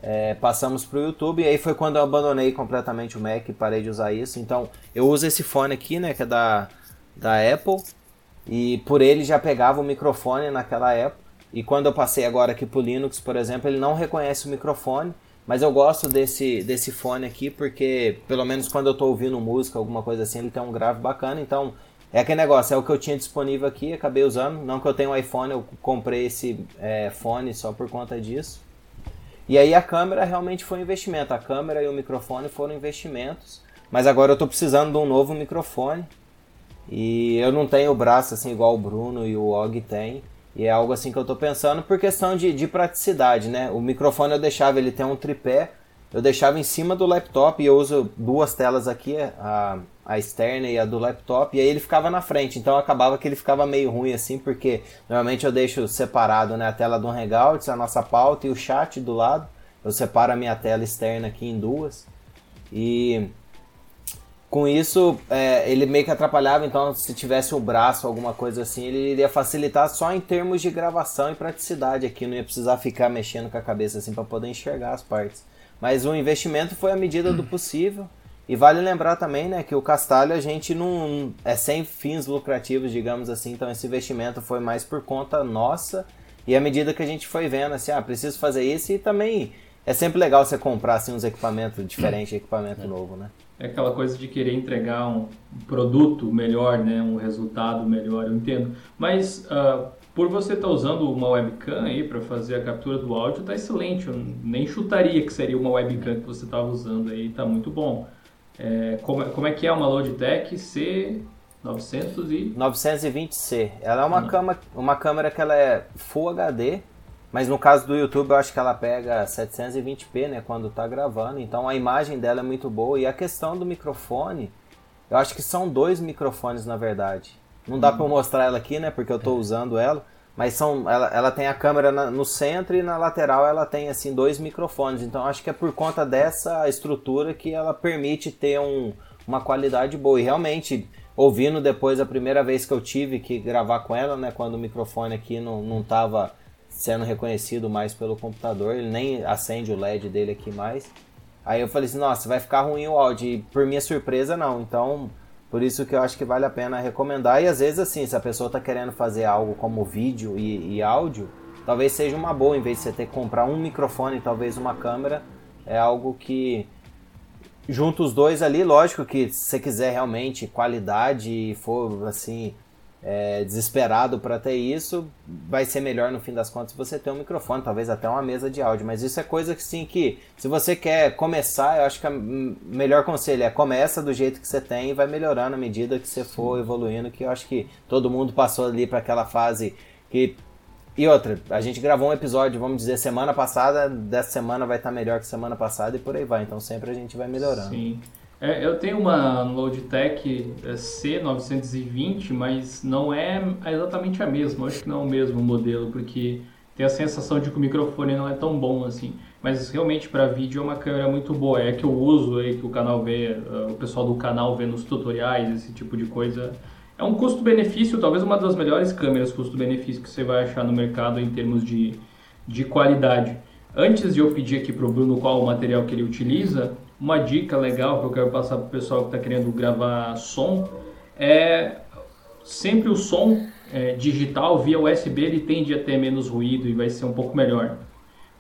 é, passamos para o YouTube. E aí foi quando eu abandonei completamente o Mac e parei de usar isso. Então eu uso esse fone aqui, né? Que é da, da Apple. E por ele já pegava o microfone naquela época. E quando eu passei agora aqui para o Linux, por exemplo, ele não reconhece o microfone. Mas eu gosto desse, desse fone aqui porque, pelo menos quando eu estou ouvindo música, alguma coisa assim, ele tem um grave bacana. Então, é aquele negócio, é o que eu tinha disponível aqui, acabei usando. Não que eu tenha um iPhone, eu comprei esse é, fone só por conta disso. E aí a câmera realmente foi um investimento. A câmera e o microfone foram investimentos. Mas agora eu estou precisando de um novo microfone. E eu não tenho braço assim igual o Bruno e o Og tem. E é algo assim que eu estou pensando por questão de, de praticidade, né? O microfone eu deixava ele ter um tripé, eu deixava em cima do laptop e eu uso duas telas aqui, a, a externa e a do laptop, e aí ele ficava na frente. Então acabava que ele ficava meio ruim assim, porque normalmente eu deixo separado né, a tela do Hangouts, a nossa pauta e o chat do lado. Eu separo a minha tela externa aqui em duas. E com isso, é, ele meio que atrapalhava, então se tivesse o braço, alguma coisa assim, ele iria facilitar só em termos de gravação e praticidade aqui, não ia precisar ficar mexendo com a cabeça assim para poder enxergar as partes. Mas o investimento foi à medida do possível. E vale lembrar também, né, que o Castalho a gente não é sem fins lucrativos, digamos assim, então esse investimento foi mais por conta nossa. E à medida que a gente foi vendo assim, ah, preciso fazer isso e também é sempre legal você comprar assim uns equipamentos diferentes, equipamento é. novo, né? É aquela coisa de querer entregar um produto melhor, né, um resultado melhor, eu entendo. Mas uh, por você estar tá usando uma webcam aí para fazer a captura do áudio, tá excelente. Eu nem chutaria que seria uma webcam que você estava usando aí, tá muito bom. É, como, como é que é uma Logitech C900 e... 920C. Ela é uma, hum. cama, uma câmera que ela é Full HD, mas no caso do YouTube eu acho que ela pega 720p, né, quando tá gravando. Então a imagem dela é muito boa. E a questão do microfone, eu acho que são dois microfones na verdade. Não dá para mostrar ela aqui, né, porque eu tô é. usando ela. Mas são, ela, ela tem a câmera na, no centro e na lateral ela tem assim dois microfones. Então acho que é por conta dessa estrutura que ela permite ter um, uma qualidade boa. E realmente, ouvindo depois a primeira vez que eu tive que gravar com ela, né, quando o microfone aqui não, não tava sendo reconhecido mais pelo computador, ele nem acende o LED dele aqui mais. Aí eu falei assim, nossa, vai ficar ruim o áudio. E por minha surpresa, não. Então Por isso que eu acho que vale a pena recomendar. E às vezes, assim, se a pessoa está querendo fazer algo como vídeo e, e, áudio, talvez seja uma boa, em vez de você ter que comprar um microfone e talvez uma câmera, é algo que junta os dois ali. Lógico que se você quiser realmente qualidade e for assim é, desesperado para ter isso, vai ser melhor no fim das contas você ter um microfone, talvez até uma mesa de áudio. Mas isso é coisa que sim que, se você quer começar, eu acho que o melhor conselho é começa do jeito que você tem e vai melhorando à medida que você for evoluindo. Que eu acho que todo mundo passou ali para aquela fase que e outra, a gente gravou um episódio, vamos dizer, semana passada, dessa semana vai estar melhor que semana passada e por aí vai. Então sempre a gente vai melhorando. Sim. É, eu tenho uma Logitech é, C920, mas não é exatamente a mesma. Eu acho que não é o mesmo modelo, porque tem a sensação de que o microfone não é tão bom assim. Mas realmente para vídeo é uma câmera muito boa. É que eu uso aí, que o canal vê, uh, o pessoal do canal vê nos tutoriais, esse tipo de coisa. É um custo-benefício, talvez uma das melhores câmeras custo-benefício que você vai achar no mercado em termos de, de qualidade. Antes de eu pedir aqui para o Bruno qual o material que ele utiliza, uma dica legal que eu quero passar para o pessoal que está querendo gravar som é sempre o som é, digital via USB ele tende a ter menos ruído e vai ser um pouco melhor.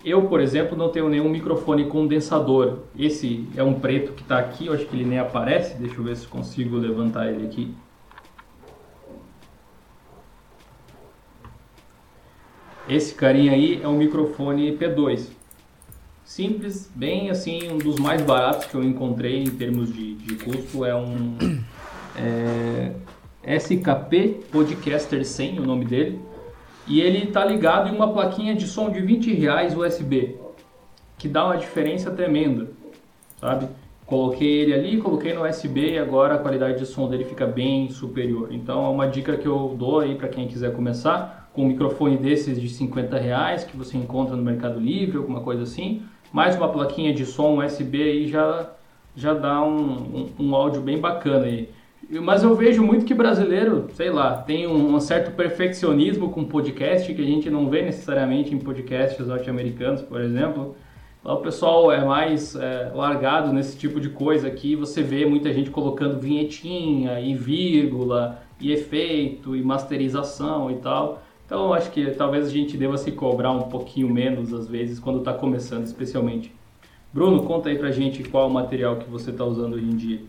Eu, por exemplo, não tenho nenhum microfone condensador. Esse é um preto que está aqui, eu acho que ele nem aparece. Deixa eu ver se consigo levantar ele aqui. Esse carinha aí é um microfone P2 simples, bem assim, um dos mais baratos que eu encontrei em termos de, de custo é um é, SKP Podcaster 100, o nome dele, e ele está ligado em uma plaquinha de som de 20 reais USB, que dá uma diferença tremenda, sabe? Coloquei ele ali, coloquei no USB e agora a qualidade de som dele fica bem superior. Então é uma dica que eu dou aí para quem quiser começar com um microfone desses de 50 reais que você encontra no Mercado Livre, alguma coisa assim mais uma plaquinha de som USB aí já, já dá um, um, um áudio bem bacana aí. Mas eu vejo muito que brasileiro, sei lá, tem um, um, certo perfeccionismo com podcast que a gente não vê necessariamente em podcasts norte-americanos, por exemplo. Lá o pessoal é mais é, largado nesse tipo de coisa aqui. Você vê muita gente colocando vinhetinha e vírgula e efeito e masterização e tal. Então acho que talvez a gente deva se cobrar um pouquinho menos às vezes quando está começando, especialmente. Bruno, conta aí pra gente qual o material que você está usando hoje em dia.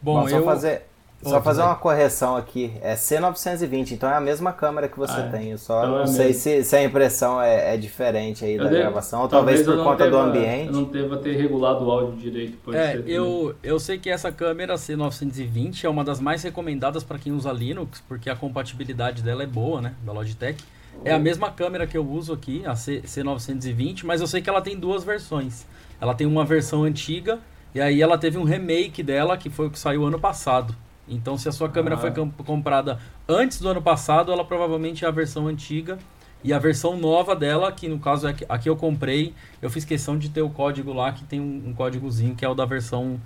Bom, Bom só eu... fazer só fazer uma correção aqui. É C920, então é a mesma câmera que você ah, é. tem. Eu só então não é sei se, se, a impressão é, é diferente aí eu da devo, gravação, ou talvez, talvez por conta teva, do ambiente. Eu não deva ter regulado o áudio direito. Pode é, ser, eu, eu sei que essa câmera C920 é uma das mais recomendadas para quem usa Linux, porque a compatibilidade dela é boa, né? Da Logitech. É a mesma câmera que eu uso aqui, a C, C920, mas eu sei que ela tem duas versões. Ela tem uma versão antiga e aí ela teve um remake dela que foi o que saiu ano passado. Então, se a sua câmera ah. foi comprada antes do ano passado, ela provavelmente é a versão antiga. E a versão nova dela, que no caso é a que eu comprei, eu fiz questão de ter o código lá, que tem um, um códigozinho que é o da versão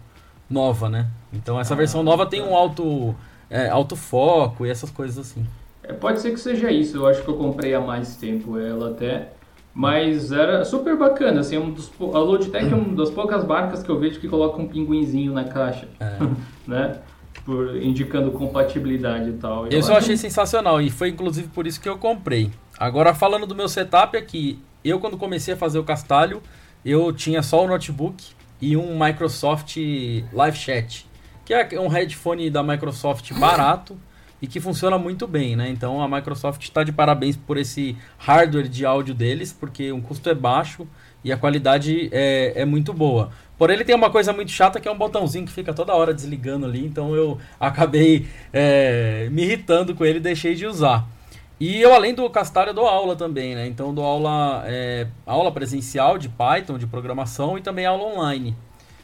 nova, né? Então, essa ah, versão nova tá. tem um alto, é, alto foco e essas coisas assim. É, pode ser que seja isso. Eu acho que eu comprei há mais tempo ela até. Mas era super bacana, assim, é um dos, a Logitech é uma (coughs) das poucas marcas que eu vejo que coloca um pinguinzinho na caixa, é. (laughs) né? Por indicando compatibilidade e tal. Eu, eu achei sensacional e foi inclusive por isso que eu comprei. Agora falando do meu setup aqui, eu quando comecei a fazer o castalho, eu tinha só o notebook e um Microsoft Live Chat, que é um headphone da Microsoft barato e que funciona muito bem, né? Então a Microsoft está de parabéns por esse hardware de áudio deles, porque o custo é baixo e a qualidade é, é muito boa. Porém, ele tem uma coisa muito chata que é um botãozinho que fica toda hora desligando ali, então eu (laughs) acabei é, me irritando com ele e deixei de usar. E eu, além do Castalho, dou aula também, né? Então, dou aula, é, aula presencial de Python, de programação e também aula online.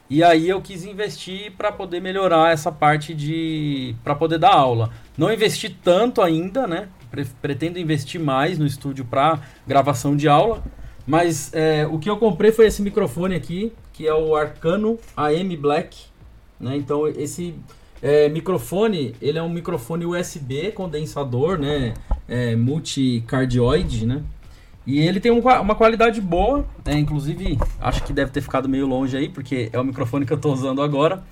E aí eu quis investir para poder melhorar essa parte de. para poder dar aula. Não investi tanto ainda, né? Pretendo investir mais no estúdio para gravação de aula. Mas é, o que eu comprei foi esse microfone aqui, que é o Arcano AM Black. Né? Então esse é, microfone, ele é um microfone USB condensador, né? É, multicardioide, né? E ele tem um, uma qualidade boa, né? inclusive acho que deve ter ficado meio longe aí, porque é o microfone que eu estou usando agora.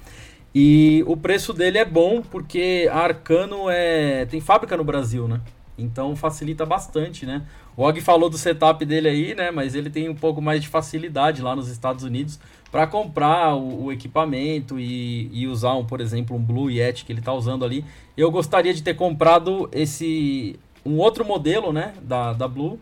E o preço dele é bom porque a Arcano é tem fábrica no Brasil, né? Então facilita bastante, né? O Og falou do setup dele aí, né? Mas ele tem um pouco mais de facilidade lá nos Estados Unidos para comprar o, o equipamento e, e, usar, um, por exemplo, um Blue Yeti que ele está usando ali. Eu gostaria de ter comprado esse um outro modelo, né? Da, da Blue,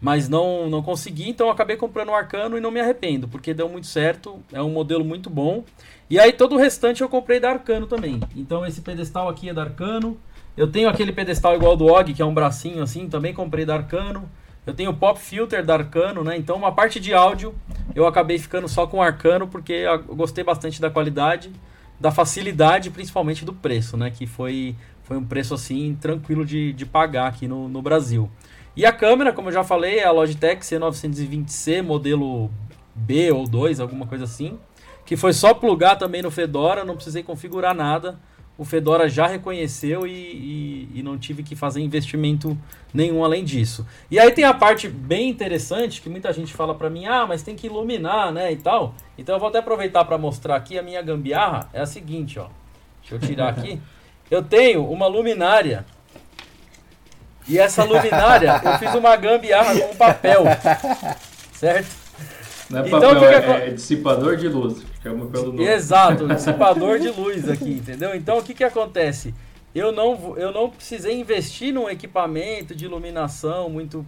mas não não consegui, então acabei comprando o Arcano e não me arrependo, porque deu muito certo. É um modelo muito bom. E aí todo o restante eu comprei da Arcano também. Então esse pedestal aqui é da Arcano. Eu tenho aquele pedestal igual do Og, que é um bracinho assim, também comprei da Arcano. Eu tenho o Pop Filter da Arcano, né? Então uma parte de áudio eu acabei ficando só com Arcano porque eu gostei bastante da qualidade, da facilidade, principalmente do preço, né? Que foi, foi um preço assim tranquilo de, de pagar aqui no, no Brasil. E a câmera, como eu já falei, é a Logitech C920C, modelo B ou 2, alguma coisa assim. Que foi só plugar também no Fedora, não precisei configurar nada o Fedora já reconheceu e, e, e, não tive que fazer investimento nenhum além disso. E aí tem a parte bem interessante que muita gente fala para mim, ah, mas tem que iluminar, né, e tal. Então eu vou até aproveitar para mostrar aqui a minha gambiarra. É a seguinte, ó. Deixa eu tirar aqui. (laughs) Eu tenho uma luminária. E essa luminária, eu fiz uma gambiarra com papel. (laughs) Certo? Não é então, papel, então, é, é dissipador de luz. Chama pelo nome. Exato, (laughs) dissipador de luz aqui, entendeu? Então o que, que acontece? Eu não, eu não precisei investir num equipamento de iluminação muito.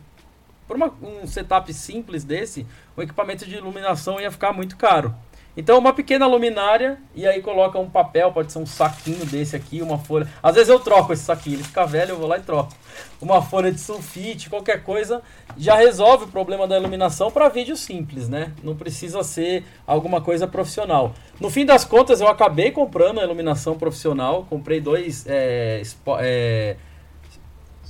Por uma, um setup simples desse, o equipamento de iluminação ia ficar muito caro. Então, uma pequena luminária e aí coloca um papel, pode ser um saquinho desse aqui, uma folha. Às vezes eu troco esse saquinho, ele fica velho, eu vou lá e troco. Uma folha de sulfite, qualquer coisa, já resolve o problema da iluminação para vídeo simples, né? Não precisa ser alguma coisa profissional. No fim das contas, eu acabei comprando a iluminação profissional, comprei dois é, é,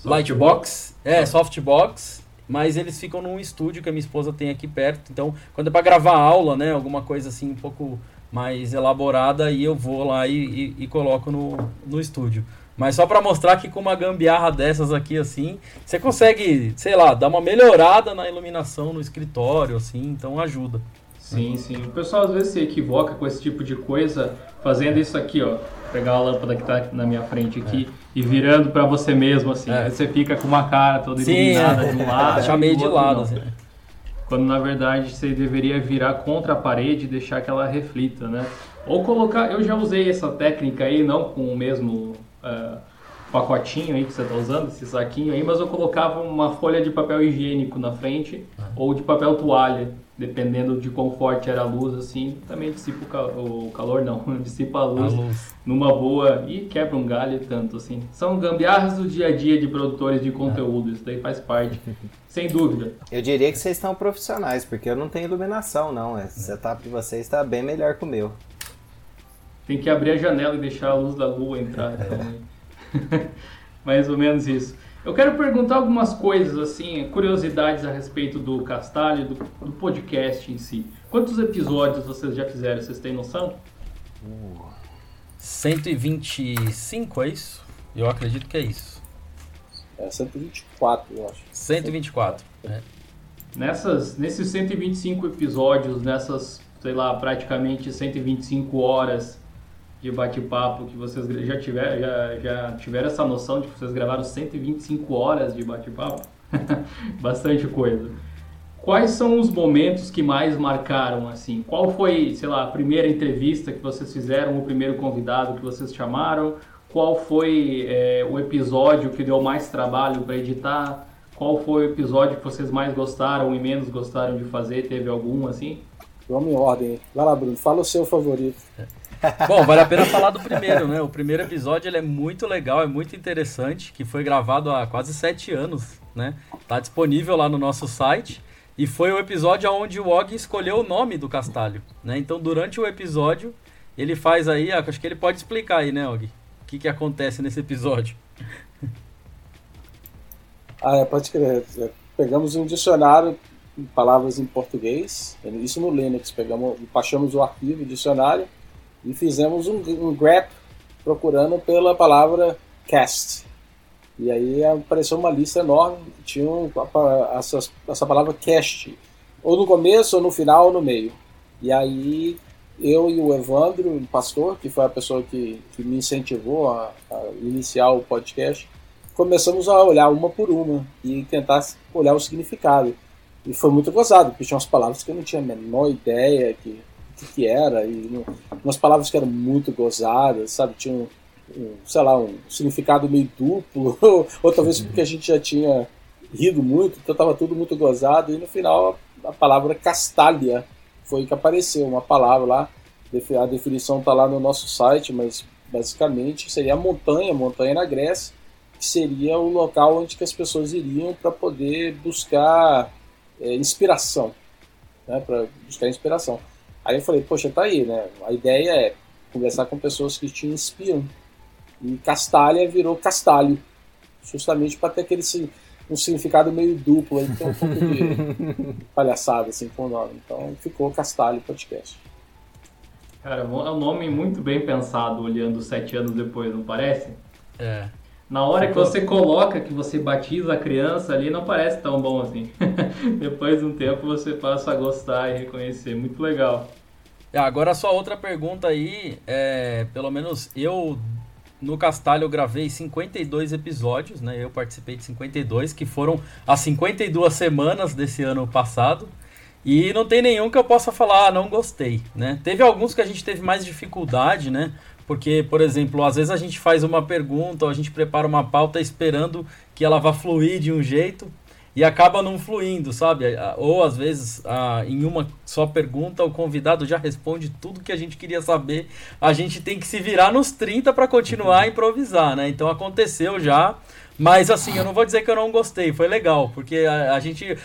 Lightbox, é, softbox mas eles ficam num estúdio que a minha esposa tem aqui perto. Então, quando é para gravar aula, né, alguma coisa assim um pouco mais elaborada, aí eu vou lá e, e, e coloco no, no estúdio. Mas só para mostrar que com uma gambiarra dessas aqui assim, você consegue, sei lá, dar uma melhorada na iluminação no escritório, assim, então ajuda. Sim, sim. O pessoal às vezes se equivoca com esse tipo de coisa, fazendo isso aqui, ó. Pegar a lâmpada que tá na minha frente aqui é. e virando para você mesmo, assim. É. Aí você fica com uma cara toda sim, iluminada é. de um lado. Deixar meio de lado, assim. Quando na verdade você deveria virar contra a parede e deixar que ela reflita, né? Ou colocar. Eu já usei essa técnica aí, não com o mesmo. Uh, pacotinho aí que você está usando, esse saquinho aí, mas eu colocava uma folha de papel higiênico na frente ah. ou de papel toalha dependendo de quão forte era a luz, assim, também dissipa o, cal o calor, não, (laughs) dissipa a luz, a luz, numa boa e quebra um galho tanto, assim. São gambiarras do dia a dia de produtores de conteúdo, isso daí faz parte, sem dúvida. Eu diria que vocês estão profissionais, porque eu não tenho iluminação, não. Esse setup de vocês está bem melhor que o meu. Tem que abrir a janela e deixar a luz da lua entrar, (laughs) então, (laughs) mais ou menos isso. Eu quero perguntar algumas coisas, assim, curiosidades a respeito do Castalho, do, do podcast em si. Quantos episódios vocês já fizeram? Vocês têm noção? Uh, 125, é isso? Eu acredito que é isso. É 124, eu acho. 124. É. Nessas, nesses 125 episódios, nessas, sei lá, praticamente 125 horas de bate-papo que vocês já tiveram, já, já tiveram essa noção de que vocês gravaram 125 horas de bate-papo? (laughs) Bastante coisa. Quais são os momentos que mais marcaram, assim? Qual foi, sei lá, a primeira entrevista que vocês fizeram, o primeiro convidado que vocês chamaram? Qual foi é, o episódio que deu mais trabalho para editar? Qual foi o episódio que vocês mais gostaram e menos gostaram de fazer? Teve algum, assim? Vamos em ordem. Vai lá, Bruno. Fala o seu favorito. (laughs) Bom, vale a pena falar do primeiro, né? O primeiro episódio ele é muito legal, é muito interessante, que foi gravado há quase sete anos, né? Tá disponível lá no nosso site. E foi o episódio onde o Og escolheu o nome do Castalho, né? Então, durante o episódio, ele faz aí, acho que ele pode explicar aí, né, Og? O que, que acontece nesse episódio. Ah, é, pode crer. Pegamos um dicionário palavras em português, isso no Linux, pegamos, baixamos o arquivo, dicionário, e fizemos um, um grep procurando pela palavra cast. E aí apareceu uma lista enorme, tinha essa, essa palavra cast, ou no começo, ou no final, ou no meio. E aí eu e o Evandro, o pastor, que foi a pessoa que, que me incentivou a, a iniciar o podcast, começamos a olhar uma por uma e tentar olhar o significado. E foi muito gozado, porque tinha umas palavras que eu não tinha a menor ideia que, que, que era, e umas palavras que eram muito gozadas, sabe? Tinha um, um sei lá, um significado meio duplo, (laughs) ou talvez porque a gente já tinha rido muito, então estava tudo muito gozado, e no final a palavra castalha foi que apareceu, uma palavra lá, a definição está lá no nosso site, mas basicamente seria a montanha, montanha na Grécia, que seria o local onde que as pessoas iriam para poder buscar é, inspiração, né, para buscar inspiração. Aí eu falei, poxa, tá aí, né? A ideia é conversar com pessoas que te inspiram. E Castalha virou Castalho, justamente para ter aquele um significado meio duplo, aí tem um pouco de (laughs) palhaçada assim com o nome. Então ficou Castalho Podcast. Cara, é um nome muito bem pensado olhando sete anos depois, não parece? É. Na hora que você coloca, que você batiza a criança ali, não parece tão bom assim. (laughs) Depois de um tempo você passa a gostar e reconhecer. Muito legal. É, agora sua outra pergunta aí, é, pelo menos eu no Castalho eu gravei 52 episódios, né? Eu participei de 52, que foram as 52 semanas desse ano passado. E não tem nenhum que eu possa falar, ah, não gostei, né? Teve alguns que a gente teve mais dificuldade, né? Porque, por exemplo, às vezes a gente faz uma pergunta ou a gente prepara uma pauta esperando que ela vá fluir de um jeito e acaba não fluindo, sabe? Ou às vezes em uma só pergunta o convidado já responde tudo que a gente queria saber. A gente tem que se virar nos 30 para continuar a improvisar, né? Então aconteceu já. Mas assim, eu não vou dizer que eu não gostei, foi legal, porque a, a gente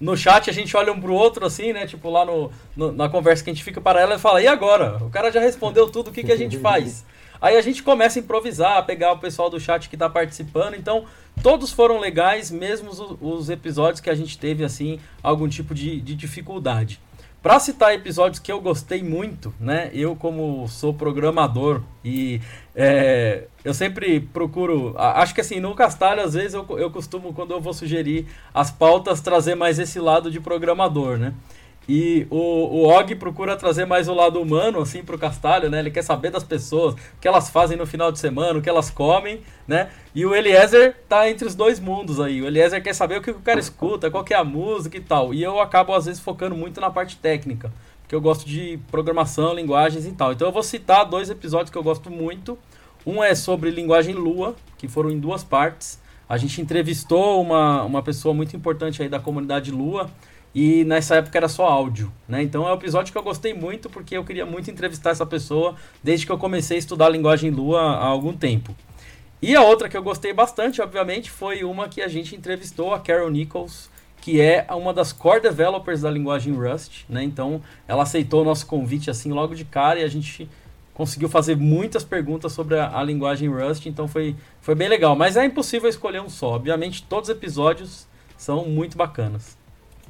no chat a gente olha um pro outro assim, né? Tipo, lá no, no, na conversa que a gente fica para ela e fala, e agora? O cara já respondeu tudo, o que, que a gente faz? (laughs) Aí a gente começa a improvisar, a pegar o pessoal do chat que tá participando. Então, todos foram legais, mesmo os, os episódios que a gente teve, assim, algum tipo de, de dificuldade. Para citar episódios que eu gostei muito, né? Eu, como sou programador e é, eu sempre procuro. Acho que assim, no Castalho, às vezes eu, eu costumo, quando eu vou sugerir as pautas, trazer mais esse lado de programador, né? E o, o Og procura trazer mais o lado humano, assim, pro Castalho, né? Ele quer saber das pessoas, o que elas fazem no final de semana, o que elas comem, né? E o Eliezer tá entre os dois mundos aí. O Eliezer quer saber o que o cara escuta, qual que é a música e tal. E eu acabo, às vezes, focando muito na parte técnica, porque eu gosto de programação, linguagens e tal. Então eu vou citar dois episódios que eu gosto muito. Um é sobre linguagem Lua, que foram em duas partes. A gente entrevistou uma, uma pessoa muito importante aí da comunidade Lua, e nessa época era só áudio, né? Então é um episódio que eu gostei muito porque eu queria muito entrevistar essa pessoa desde que eu comecei a estudar a linguagem Lua há algum tempo. E a outra que eu gostei bastante, obviamente, foi uma que a gente entrevistou a Carol Nichols, que é uma das core developers da linguagem Rust, né? Então ela aceitou o nosso convite assim logo de cara e a gente conseguiu fazer muitas perguntas sobre a, a linguagem Rust, então foi, foi bem legal. Mas é impossível escolher um só. Obviamente todos os episódios são muito bacanas.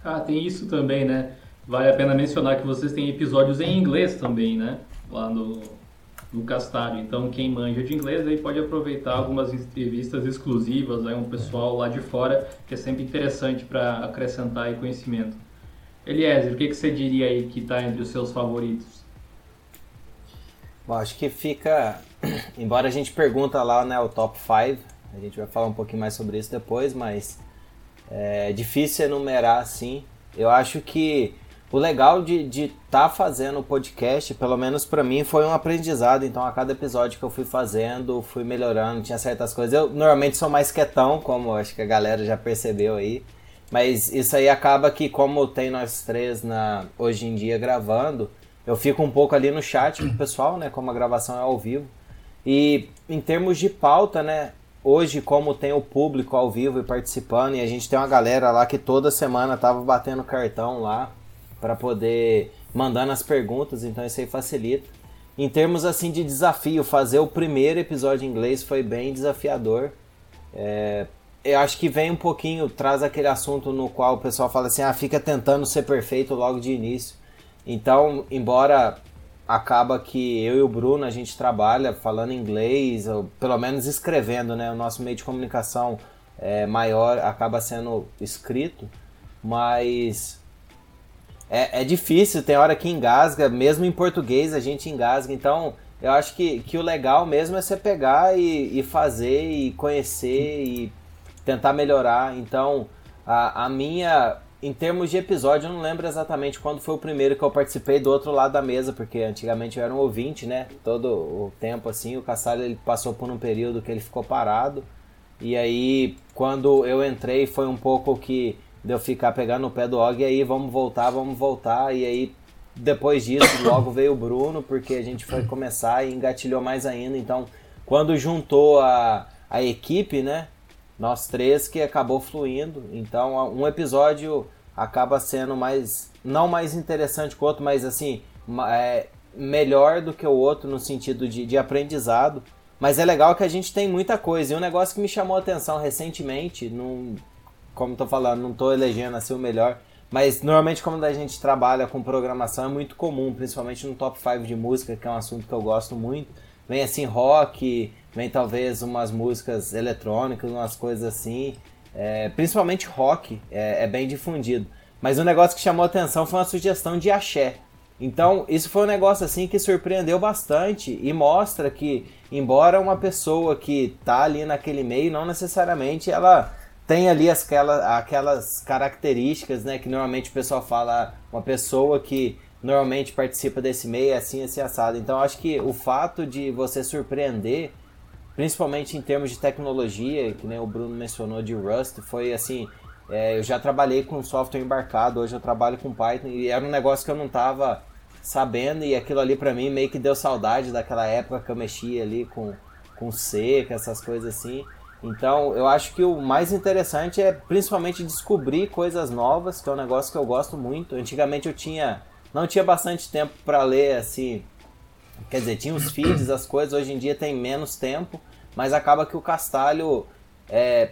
Ah, tem isso também, né? Vale a pena mencionar que vocês têm episódios em inglês também, né? Lá no, no Castário. Então, quem manja de inglês aí pode aproveitar algumas entrevistas exclusivas, aí um pessoal lá de fora, que é sempre interessante para acrescentar aí conhecimento. Eliezer, o que, que você diria aí que está entre os seus favoritos? Bom, acho que fica, (clears throat) embora a gente pergunta lá, né, o top 5, a gente vai falar um pouquinho mais sobre isso depois, mas é difícil enumerar assim. Eu acho que o legal de estar tá fazendo o podcast, pelo menos para mim, foi um aprendizado. Então, a cada episódio que eu fui fazendo, fui melhorando, tinha certas coisas. Eu normalmente sou mais quietão, como acho que a galera já percebeu aí. Mas isso aí acaba que, como tem nós três na, hoje em dia gravando, eu fico um pouco ali no chat com o pessoal, né? Como a gravação é ao vivo. E em termos de pauta, né? hoje, como tem o público ao vivo e participando, e a gente tem uma galera lá que toda semana tava batendo cartão lá para poder mandando as perguntas, então isso aí facilita. Em termos assim de desafio, fazer o primeiro episódio em inglês foi bem desafiador. É, eu acho que vem um pouquinho, traz aquele assunto no qual o pessoal fala assim, ah, fica tentando ser perfeito logo de início. Então, embora acaba que eu e o Bruno a gente trabalha falando inglês, ou pelo menos escrevendo, né? O nosso meio de comunicação é, maior acaba sendo escrito, mas é, é difícil, tem hora que engasga, mesmo em português a gente engasga, então eu acho que, que o legal mesmo é você pegar e, e fazer e conhecer e tentar melhorar. Então, a, a minha, em termos de episódio, eu não lembro exatamente quando foi o primeiro que eu participei do outro lado da mesa, porque antigamente eu era um ouvinte, né? Todo o tempo assim. O Cassalho ele passou por um período que ele ficou parado. E aí, quando eu entrei, foi um pouco que de eu ficar pegando o pé do Og, e aí vamos voltar, vamos voltar. E aí depois disso, (coughs) logo veio o Bruno, porque a gente foi começar e engatilhou mais ainda. Então, quando juntou a, a equipe, né? Nós três que acabou fluindo. Então, um episódio acaba sendo mais. Não mais interessante que o outro, mas assim. É, melhor do que o outro no sentido de, de aprendizado. Mas é legal que a gente tem muita coisa. E um negócio que me chamou a atenção recentemente, num, como estou falando, não estou elegendo assim o melhor, mas normalmente quando a gente trabalha com programação é muito comum, principalmente no top 5 de música, que é um assunto que eu gosto muito. Vem assim rock, vem talvez umas músicas eletrônicas, umas coisas assim. É, principalmente rock é, é, bem difundido. Mas o um negócio que chamou atenção foi uma sugestão de axé. Então, isso foi um negócio assim que surpreendeu bastante e mostra que, embora uma pessoa que tá ali naquele meio, não necessariamente ela tem ali aquela, aquelas características, né, que normalmente o pessoal fala, uma pessoa que normalmente participa desse meio é assim, assim, assado. Então, acho que o fato de você surpreender, principalmente em termos de tecnologia, que nem o Bruno mencionou de Rust, foi assim, é, eu já trabalhei com software embarcado, hoje eu trabalho com Python, e era um negócio que eu não estava sabendo, e aquilo ali para mim meio que deu saudade daquela época que eu mexia ali com, com C, com essas coisas assim. Então, eu acho que o mais interessante é principalmente descobrir coisas novas, que é um negócio que eu gosto muito. Antigamente eu tinha não tinha bastante tempo para ler assim, quer dizer, tinha os feeds, as coisas, hoje em dia tem menos tempo, mas acaba que o Castalho é,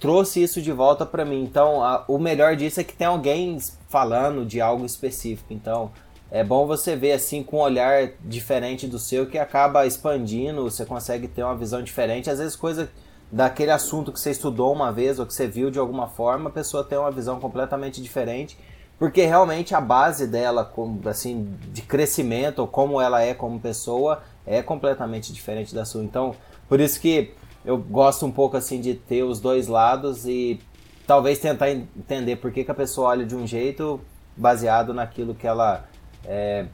trouxe isso de volta para mim. Então, a, o melhor disso é que tem alguém falando de algo específico. Então, é bom você ver assim com um olhar diferente do seu que acaba expandindo, você consegue ter uma visão diferente. Às vezes coisa daquele assunto que você estudou uma vez ou que você viu de alguma forma, a pessoa tem uma visão completamente diferente, porque realmente a base dela, assim, de crescimento como ela é como pessoa, é completamente diferente da sua. Então, por isso que eu gosto um pouco assim de ter os dois lados e talvez tentar entender por que, que a pessoa olha de um jeito baseado naquilo que ela é,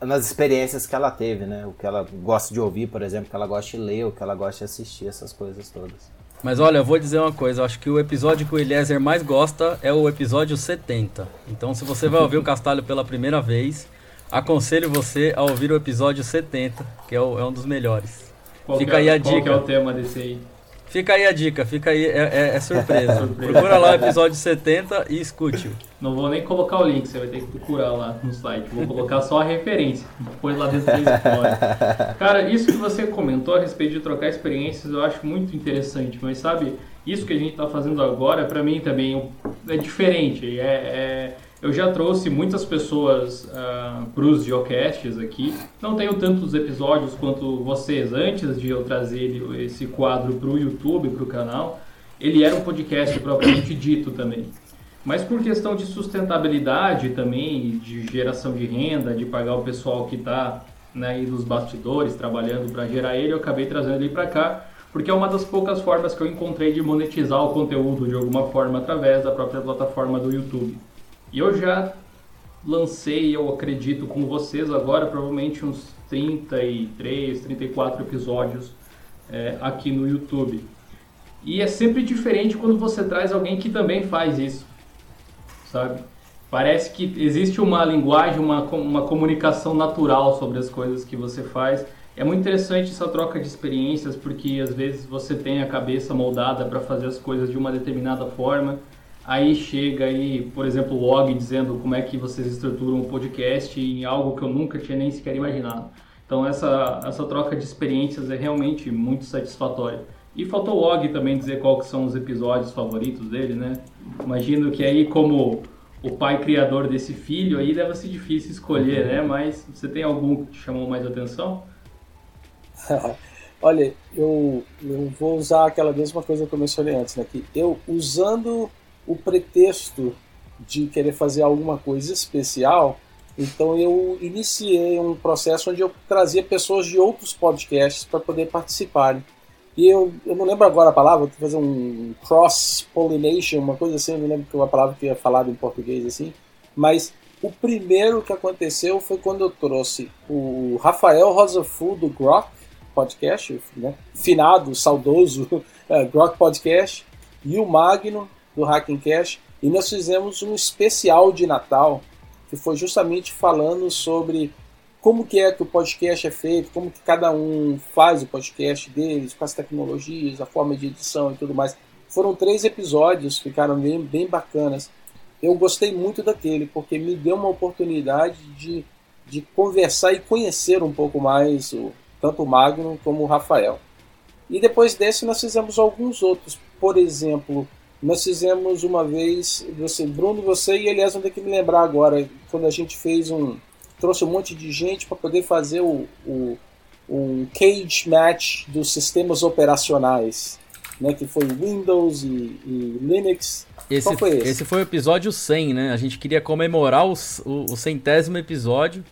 nas experiências que ela teve, né? O que ela gosta de ouvir, por exemplo, o que ela gosta de ler, o que ela gosta de assistir, essas coisas todas. Mas olha, eu vou dizer uma coisa, eu acho que o episódio que o Eliezer mais gosta é o episódio 70. Então se você vai ouvir o Castalho pela primeira vez, aconselho você a ouvir o episódio 70, que é, o, é um dos melhores. Qual Fica é, aí a dica. Qual é o tema desse aí? Fica aí a dica, fica aí, é, é, é surpresa. (laughs) Procura lá o episódio 70 e escute-o. Não vou nem colocar o link, você vai ter que procurar lá no site. Vou colocar só a referência. Depois lá dentro da (laughs) história. Cara, isso que você comentou a respeito de trocar experiências eu acho muito interessante, mas sabe, isso que a gente está fazendo agora, para mim também é diferente. é, é eu já trouxe muitas pessoas uh, ah, para os geocasts aqui. Não tenho tantos episódios quanto vocês antes de eu trazer esse quadro para o YouTube, para o canal. Ele era um podcast propriamente dito também. Mas por questão de sustentabilidade também, de geração de renda, de pagar o pessoal que está né, aí nos bastidores trabalhando para gerar ele, eu acabei trazendo ele para cá, porque é uma das poucas formas que eu encontrei de monetizar o conteúdo de alguma forma através da própria plataforma do YouTube. E eu já lancei, eu acredito, com vocês agora, provavelmente uns 33, 34 episódios é, aqui no YouTube. E é sempre diferente quando você traz alguém que também faz isso, sabe? Parece que existe uma linguagem, uma, uma comunicação natural sobre as coisas que você faz. É muito interessante essa troca de experiências, porque às vezes você tem a cabeça moldada para fazer as coisas de uma determinada forma Aí chega aí, por exemplo, o Og dizendo como é que vocês estruturam um podcast em algo que eu nunca tinha nem sequer imaginado. Então essa, essa troca de experiências é realmente muito satisfatória. E faltou o Og também dizer quais são os episódios favoritos dele, né? Imagino que aí como o pai criador desse filho aí deve ser difícil escolher, né? Mas você tem algum que te chamou mais atenção? (laughs) Olha, eu, eu vou usar aquela mesma coisa que eu mencionei antes, né? Que eu usando o pretexto de querer fazer alguma coisa especial, então eu iniciei um processo onde eu trazia pessoas de outros podcasts para poder participarem. E eu, eu não lembro agora a palavra, fazer um cross-pollination, uma coisa assim, eu não lembro que é uma palavra que é falada em português assim, mas o primeiro que aconteceu foi quando eu trouxe o Rafael Rosafu do Grok Podcast, né? finado, saudoso uh, (laughs) Grok Podcast, e o Magno do Hacking Cash, e nós fizemos um especial de Natal que foi justamente falando sobre como que é que o podcast é feito, como que cada um faz o podcast deles, com as tecnologias, a forma de edição e tudo mais. Foram três episódios, ficaram bem, bem bacanas. Eu gostei muito daquele, porque me deu uma oportunidade de, de conversar e conhecer um pouco mais o, tanto o Magno como o Rafael. E depois desse nós fizemos alguns outros. Por exemplo, nós fizemos uma vez, você, Bruno, você e aliás, vão ter que me lembrar agora, quando a gente fez um. trouxe um monte de gente para poder fazer o, o, um cage match dos sistemas operacionais, né, que foi Windows e, e Linux. Esse Qual foi esse? Esse foi o episódio 100, né? A gente queria comemorar o, o, o centésimo episódio.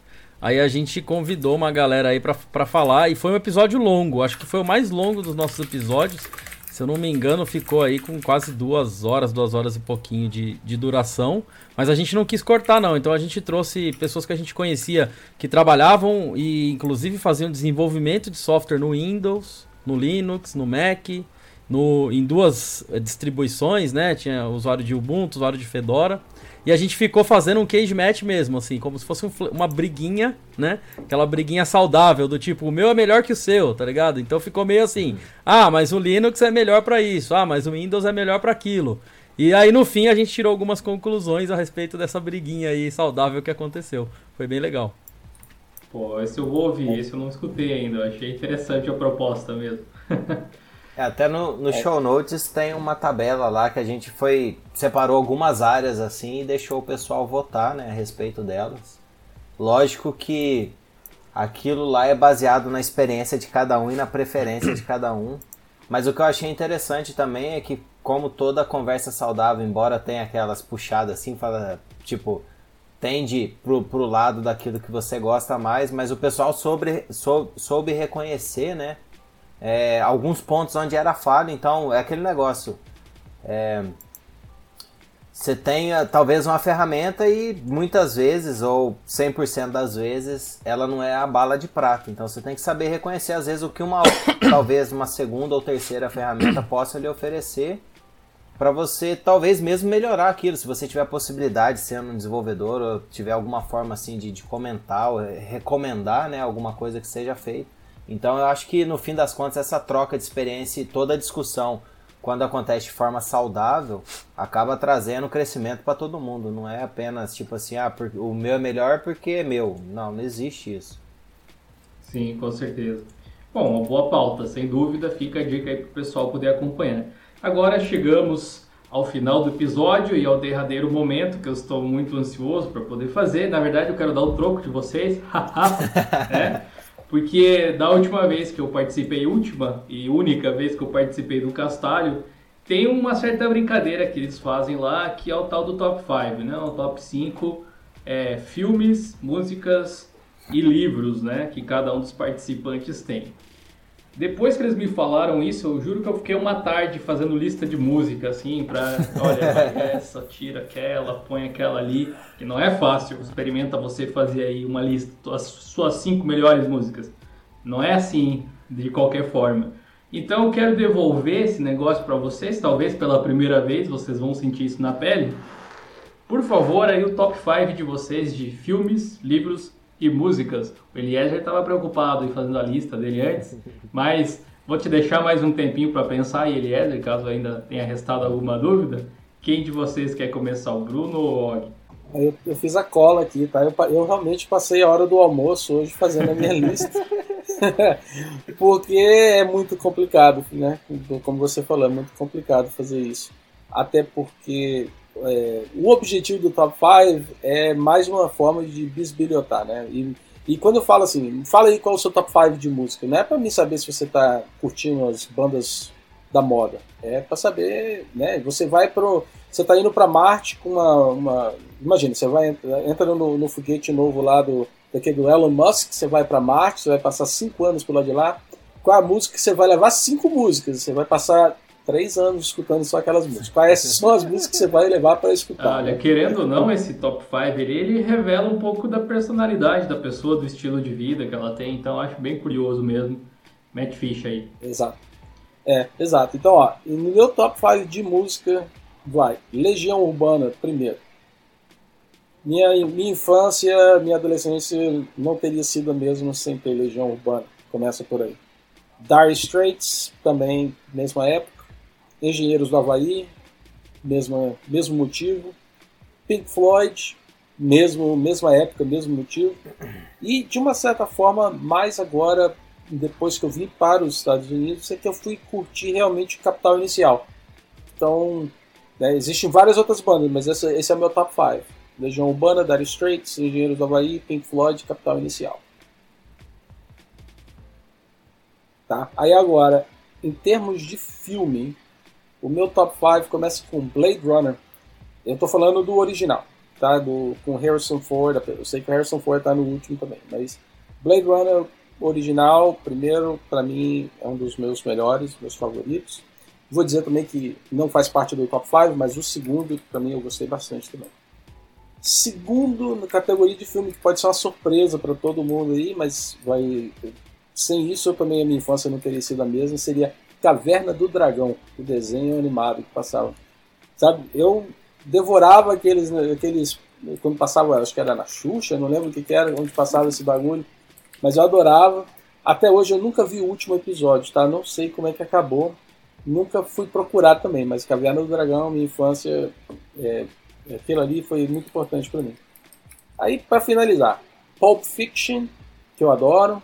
Aí a gente convidou uma galera aí para falar e foi um episódio longo. Acho que foi o mais longo dos nossos episódios se eu não me engano, ficou aí com quase duas horas, duas horas e pouquinho de, de duração. Mas a gente não quis cortar, não. Então a gente trouxe pessoas que a gente conhecia que trabalhavam e, inclusive, faziam desenvolvimento de software no Windows, no Linux, no Mac, no, em duas eh, distribuições, né? Tinha usuário de Ubuntu, usuário de Fedora. E a gente ficou fazendo um cage match mesmo, assim, como se fosse um, uma briguinha, né? Aquela briguinha saudável, do tipo, o meu é melhor que o seu, tá ligado? Então ficou meio assim, ah, mas o Linux é melhor para isso, ah, mas o Windows é melhor para aquilo. E aí no fim a gente tirou algumas conclusões a respeito dessa briguinha aí saudável que aconteceu. Foi bem legal. Pô, esse eu vou ouvir, esse eu não escutei ainda, eu achei interessante a proposta mesmo. (laughs) É, até no, no é. show notes tem uma tabela lá que a gente foi separou algumas áreas assim e deixou o pessoal votar né, a respeito delas. Lógico que aquilo lá é baseado na experiência de cada um e na preferência de cada um. Mas o que eu achei interessante também é que, como toda conversa saudável, embora tenha aquelas puxadas assim, fala, tipo, tende pro, pro lado daquilo que você gosta mais, mas o pessoal soube, soube, soube reconhecer, né? É, alguns pontos onde era falha, então é aquele negócio. É, você tem talvez uma ferramenta e muitas vezes, ou 100% das vezes, ela não é a bala de prata. Então você tem que saber reconhecer, às vezes, o que uma (coughs) talvez uma segunda ou terceira ferramenta (coughs) possa lhe oferecer para você talvez mesmo melhorar aquilo. Se você tiver a possibilidade, sendo um desenvolvedor, ou tiver alguma forma assim de, de comentar ou recomendar né, alguma coisa que seja feita. Então eu acho que no fim das contas essa troca de experiência e toda a discussão quando acontece de forma saudável, acaba trazendo crescimento para todo mundo. Não é apenas tipo assim, ah, o meu é melhor porque é meu. Não, não existe isso. Sim, com certeza. Bom, uma boa pauta, sem dúvida, fica a dica aí para o pessoal poder acompanhar. Agora chegamos ao final do episódio e ao derradeiro momento que eu estou muito ansioso para poder fazer. Na verdade, eu quero dar o troco de vocês. (laughs) é. Porque da última vez que eu participei, última e única vez que eu participei do Castalho, tem uma certa brincadeira que eles fazem lá, que é o tal do top 5, né? O top 5 é, filmes, músicas e livros, né? Que cada um dos participantes tem. Depois que eles me falaram isso, eu juro que eu fiquei uma tarde fazendo lista de música, assim, pra, olha, (laughs) essa, tira aquela, põe aquela ali, que não é fácil, experimenta você fazer aí uma lista, as suas cinco melhores músicas. Não é assim, de qualquer forma. Então eu quero devolver esse negócio para vocês, talvez pela primeira vez vocês vão sentir isso na pele. Por favor, aí o top 5 de vocês de filmes, livros e músicas. O Eliezer estava preocupado em fazendo a lista dele antes, (laughs) mas vou te deixar mais um tempinho para pensar, e Eliezer, caso ainda tenha restado alguma dúvida. Quem de vocês quer começar, o Bruno ou o Og? Eu, eu, fiz a cola aqui, tá? Eu, eu, realmente passei a hora do almoço hoje fazendo a minha (laughs) lista. (laughs) Porque é muito complicado, né? Como você falou, é muito complicado fazer isso. Até porque é, o objetivo do Top 5 é mais uma forma de bisbilhotar, né? E, e quando eu falo assim, fala aí qual é o seu Top 5 de música, não é para mim saber se você está curtindo as bandas da moda, é para saber, né? Você vai pro você está indo para Marte com uma, uma, Imagina, você vai entra no, no foguete novo lá do, daquele do Elon Musk, você vai para Marte, você vai passar cinco anos por lá de lá. Qual a música que você vai levar? Cinco músicas. Você vai passar três anos escutando só aquelas músicas. Quais (laughs) são as músicas que você vai levar para escutar? Olha, querendo ou não, esse top 5 ele, ele revela um pouco da personalidade da pessoa, do estilo de vida que ela tem. Então acho bem curioso mesmo. Matt Fish aí. Exato. É, exato. Então, ó, no meu top 5 de música, vai Legião Urbana, primeiro. Minha, minha infância, minha adolescência não teria sido a mesma sem ter Legião Urbana. Começa por aí. Dire Straits, também, mesma época. Engenheiros do Havaí, mesma, mesmo motivo. Pink Floyd, mesmo, mesma época, mesmo motivo. E, de uma certa forma, mais agora, depois que eu vim para os Estados Unidos, é que eu fui curtir realmente o Capital Inicial. Então, né, existem várias outras bandas, mas esse, esse é o meu top 5. Legião Urbana, Dire Straits, Engenheiros do Havaí, Pink Floyd, Capital Inicial. Tá? Aí agora, em termos de filme, o meu top 5 começa com Blade Runner. Eu estou falando do original, tá? Do, com Harrison Ford. Eu sei que o Harrison Ford está no último também, mas Blade Runner original, primeiro, para mim, é um dos meus melhores, meus favoritos. Vou dizer também que não faz parte do top 5, mas o segundo, para mim, eu gostei bastante também. Segundo, na categoria de filme que pode ser uma surpresa para todo mundo aí, mas vai. Sem isso, eu também a minha infância não teria sido a mesma. Seria Caverna do Dragão, o desenho animado que passava. Sabe, eu devorava aqueles, aqueles quando passava, acho que era na Xuxa, não lembro o que, que era, onde passava esse bagulho, mas eu adorava. Até hoje eu nunca vi o último episódio, tá? Não sei como é que acabou. Nunca fui procurar também, mas Caverna do Dragão, minha infância, é, Aquilo ali foi muito importante para mim. Aí, para finalizar, Pulp Fiction, que eu adoro.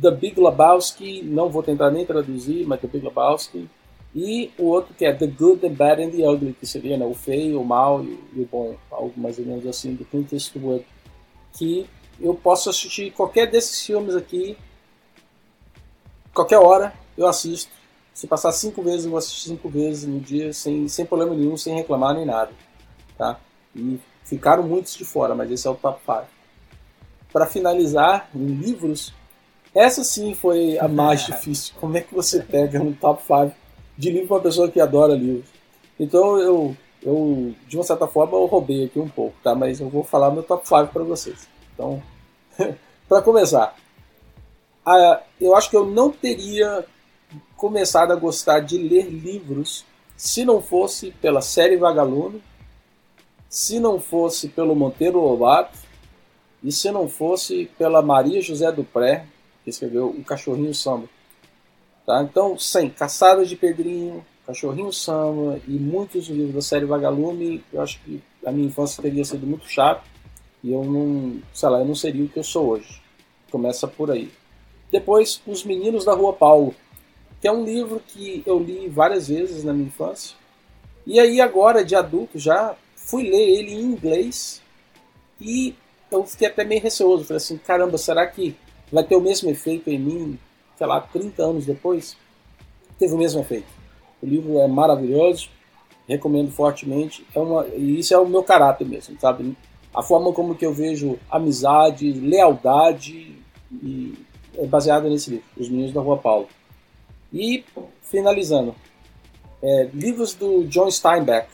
The Big Lebowski, não vou tentar nem traduzir, mas The Big Lebowski. E o outro que é The Good, The Bad and The Ugly, que seria né, o feio, o mal e, e, o bom, algo mais ou menos assim, do Clint Eastwood. Que eu posso assistir qualquer desses filmes aqui, qualquer hora, eu assisto. Se passar cinco vezes, eu vou assistir cinco vezes no dia, sem, sem problema nenhum, sem reclamar nem nada. Tá? E ficaram muitos de fora, mas esse é o top 5. Para finalizar, em livros, essa sim foi a (laughs) mais difícil. Como é que você pega um top 5 de livro para uma pessoa que adora livros? Então eu, eu, de uma certa forma, eu roubei aqui um pouco, tá? Mas eu vou falar meu top 5 para vocês. Então, (laughs) para começar, a, eu acho que eu não teria começado a gostar de ler livros se não fosse pela série Vagalume se não fosse pelo Monteiro Lobato e se não fosse pela Maria José Dupré, que escreveu O Cachorrinho Samba. Tá? Então, sem Caçada de Pedrinho, Cachorrinho Samba e muitos livros da série Vagalume, eu acho que a minha infância teria sido muito chata e eu não, sei lá, eu não seria o que eu sou hoje. Começa por aí. Depois, Os Meninos da Rua Paulo, que é um livro que eu li várias vezes na minha infância. E aí agora, de adulto já, Fui ler ele em inglês e eu fiquei até meio receoso. Falei assim, caramba, será que vai ter o mesmo efeito em mim, sei lá, 30 anos depois? Teve o mesmo efeito. O livro é maravilhoso, recomendo fortemente. É uma, e isso é o meu caráter mesmo, sabe? A forma como que eu vejo amizade, lealdade, e é baseada nesse livro, Os Meninos da Rua Paulo. E, finalizando, é, livros do John Steinbeck.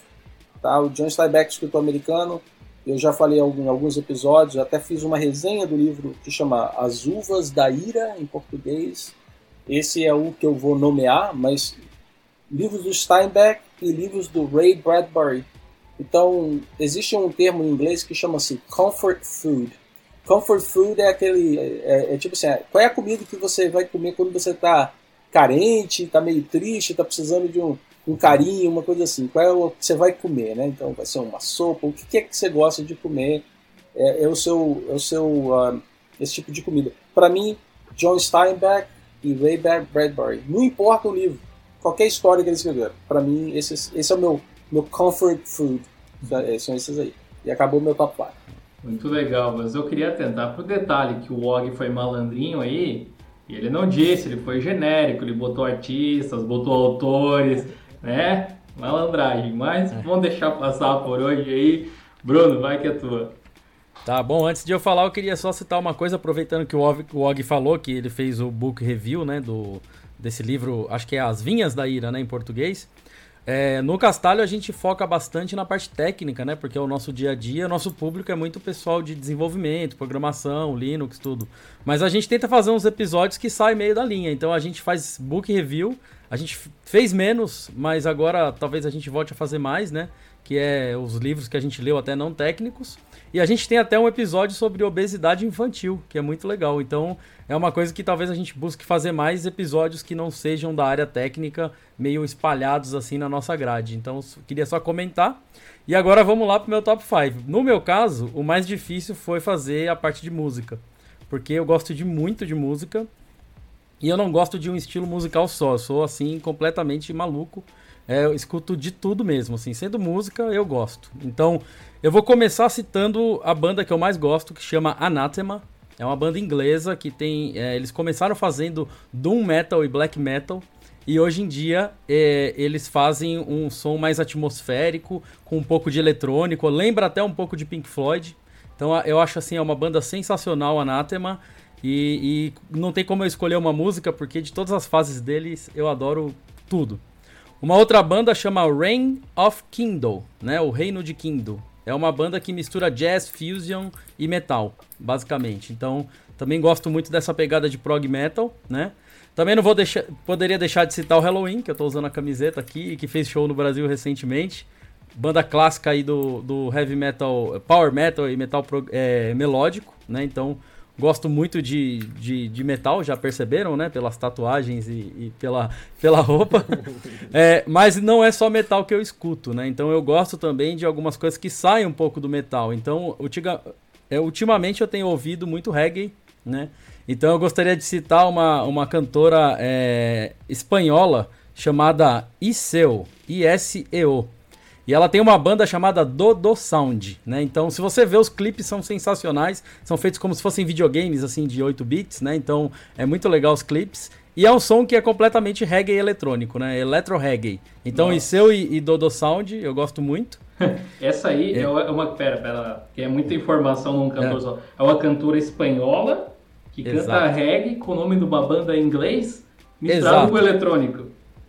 Tá? O John Steinbeck, escritor americano, eu já falei em alguns episódios, até fiz uma resenha do livro que chama As Uvas da Ira, em português. Esse é o que eu vou nomear, mas livros do Steinbeck e livros do Ray Bradbury. Então, existe um termo em inglês que chama-se comfort food. Comfort food é aquele. É, é tipo assim, qual é a comida que você vai comer quando você está carente, está meio triste, está precisando de um, um carinho, uma coisa assim. Qual é o que você vai comer, né? Então vai ser uma sopa. O que é que você gosta de comer? É, é o seu, é o seu uh, esse tipo de comida. Para mim, John Steinbeck e Ray Bradbury. Não importa o livro, qualquer história que eles escreveram. Para mim, esse, esse é o meu meu comfort food. É, são esses aí. E acabou meu top 5. Muito legal, mas eu queria tentar pro detalhe que o Og foi malandrinho aí. E ele não disse, ele foi genérico, ele botou artistas, botou autores né? malandragem. Mas é. vamos deixar passar por hoje aí. Bruno, vai que é tua. Tá bom, antes de eu falar, eu queria só citar uma coisa, aproveitando que o Og, o Og falou que ele fez o book review, né, do, desse livro, acho que é As Vinhas da Ira, né, em português. É, no Castalho a gente foca bastante na parte técnica, né? Porque é o nosso dia a dia, nosso público é muito pessoal de desenvolvimento, programação, Linux, tudo. Mas a gente tenta fazer uns episódios que saem meio da linha. Então a gente faz book review, a gente fez menos, mas agora talvez a gente volte a fazer mais, né? Que é os livros que a gente leu até não técnicos. E a gente tem até um episódio sobre obesidade infantil, que é muito legal. Então, é uma coisa que talvez a gente busque fazer mais episódios que não sejam da área técnica, meio espalhados assim na nossa grade. Então, queria só comentar. E agora vamos lá pro meu top 5. No meu caso, o mais difícil foi fazer a parte de música, porque eu gosto de muito de música. E eu não gosto de um estilo musical só, eu sou assim completamente maluco. É, eu escuto de tudo mesmo, assim, sendo música eu gosto. Então, eu vou começar citando a banda que eu mais gosto, que chama Anathema. É uma banda inglesa que tem. É, eles começaram fazendo Doom Metal e Black Metal. E hoje em dia é, eles fazem um som mais atmosférico, com um pouco de eletrônico, lembra até um pouco de Pink Floyd. Então eu acho assim, é uma banda sensacional, Anathema. E, e não tem como eu escolher uma música, porque de todas as fases deles eu adoro tudo. Uma outra banda chama Reign of Kindle, né? O Reino de Kindle. É uma banda que mistura jazz, fusion e metal, basicamente. Então, também gosto muito dessa pegada de prog metal, né? Também não vou deixar, poderia deixar de citar o Halloween, que eu tô usando a camiseta aqui e que fez show no Brasil recentemente. Banda clássica aí do, do heavy metal, power metal e metal pro, é, melódico, né? Então, Gosto muito de, de, de, metal, já perceberam, né? Pelas tatuagens e, e pela, pela roupa. (laughs) é, mas não é só metal que eu escuto, né? Então eu gosto também de algumas coisas que saem um pouco do metal. Então, ultiga, é, ultimamente eu tenho ouvido muito reggae, né? Então eu gostaria de citar uma, uma cantora é, espanhola chamada Iseo, I-S-E-O. E ela tem uma banda chamada Dodo Sound, né? Então, se você vê os clipes são sensacionais, são feitos como se fossem videogames assim de 8 bits, né? Então, é muito legal os clipes. E é um som que é completamente reggae eletrônico, né? Electro reggae. Então, Nossa. Iseu e, e Dodo Sound, eu gosto muito. (laughs) Essa aí é, é uma. Pera, pera, que é muita informação num cantor é. só. É uma cantora espanhola que Exato. canta reggae com o nome de uma banda em inglês misturado Exato. com eletrônico.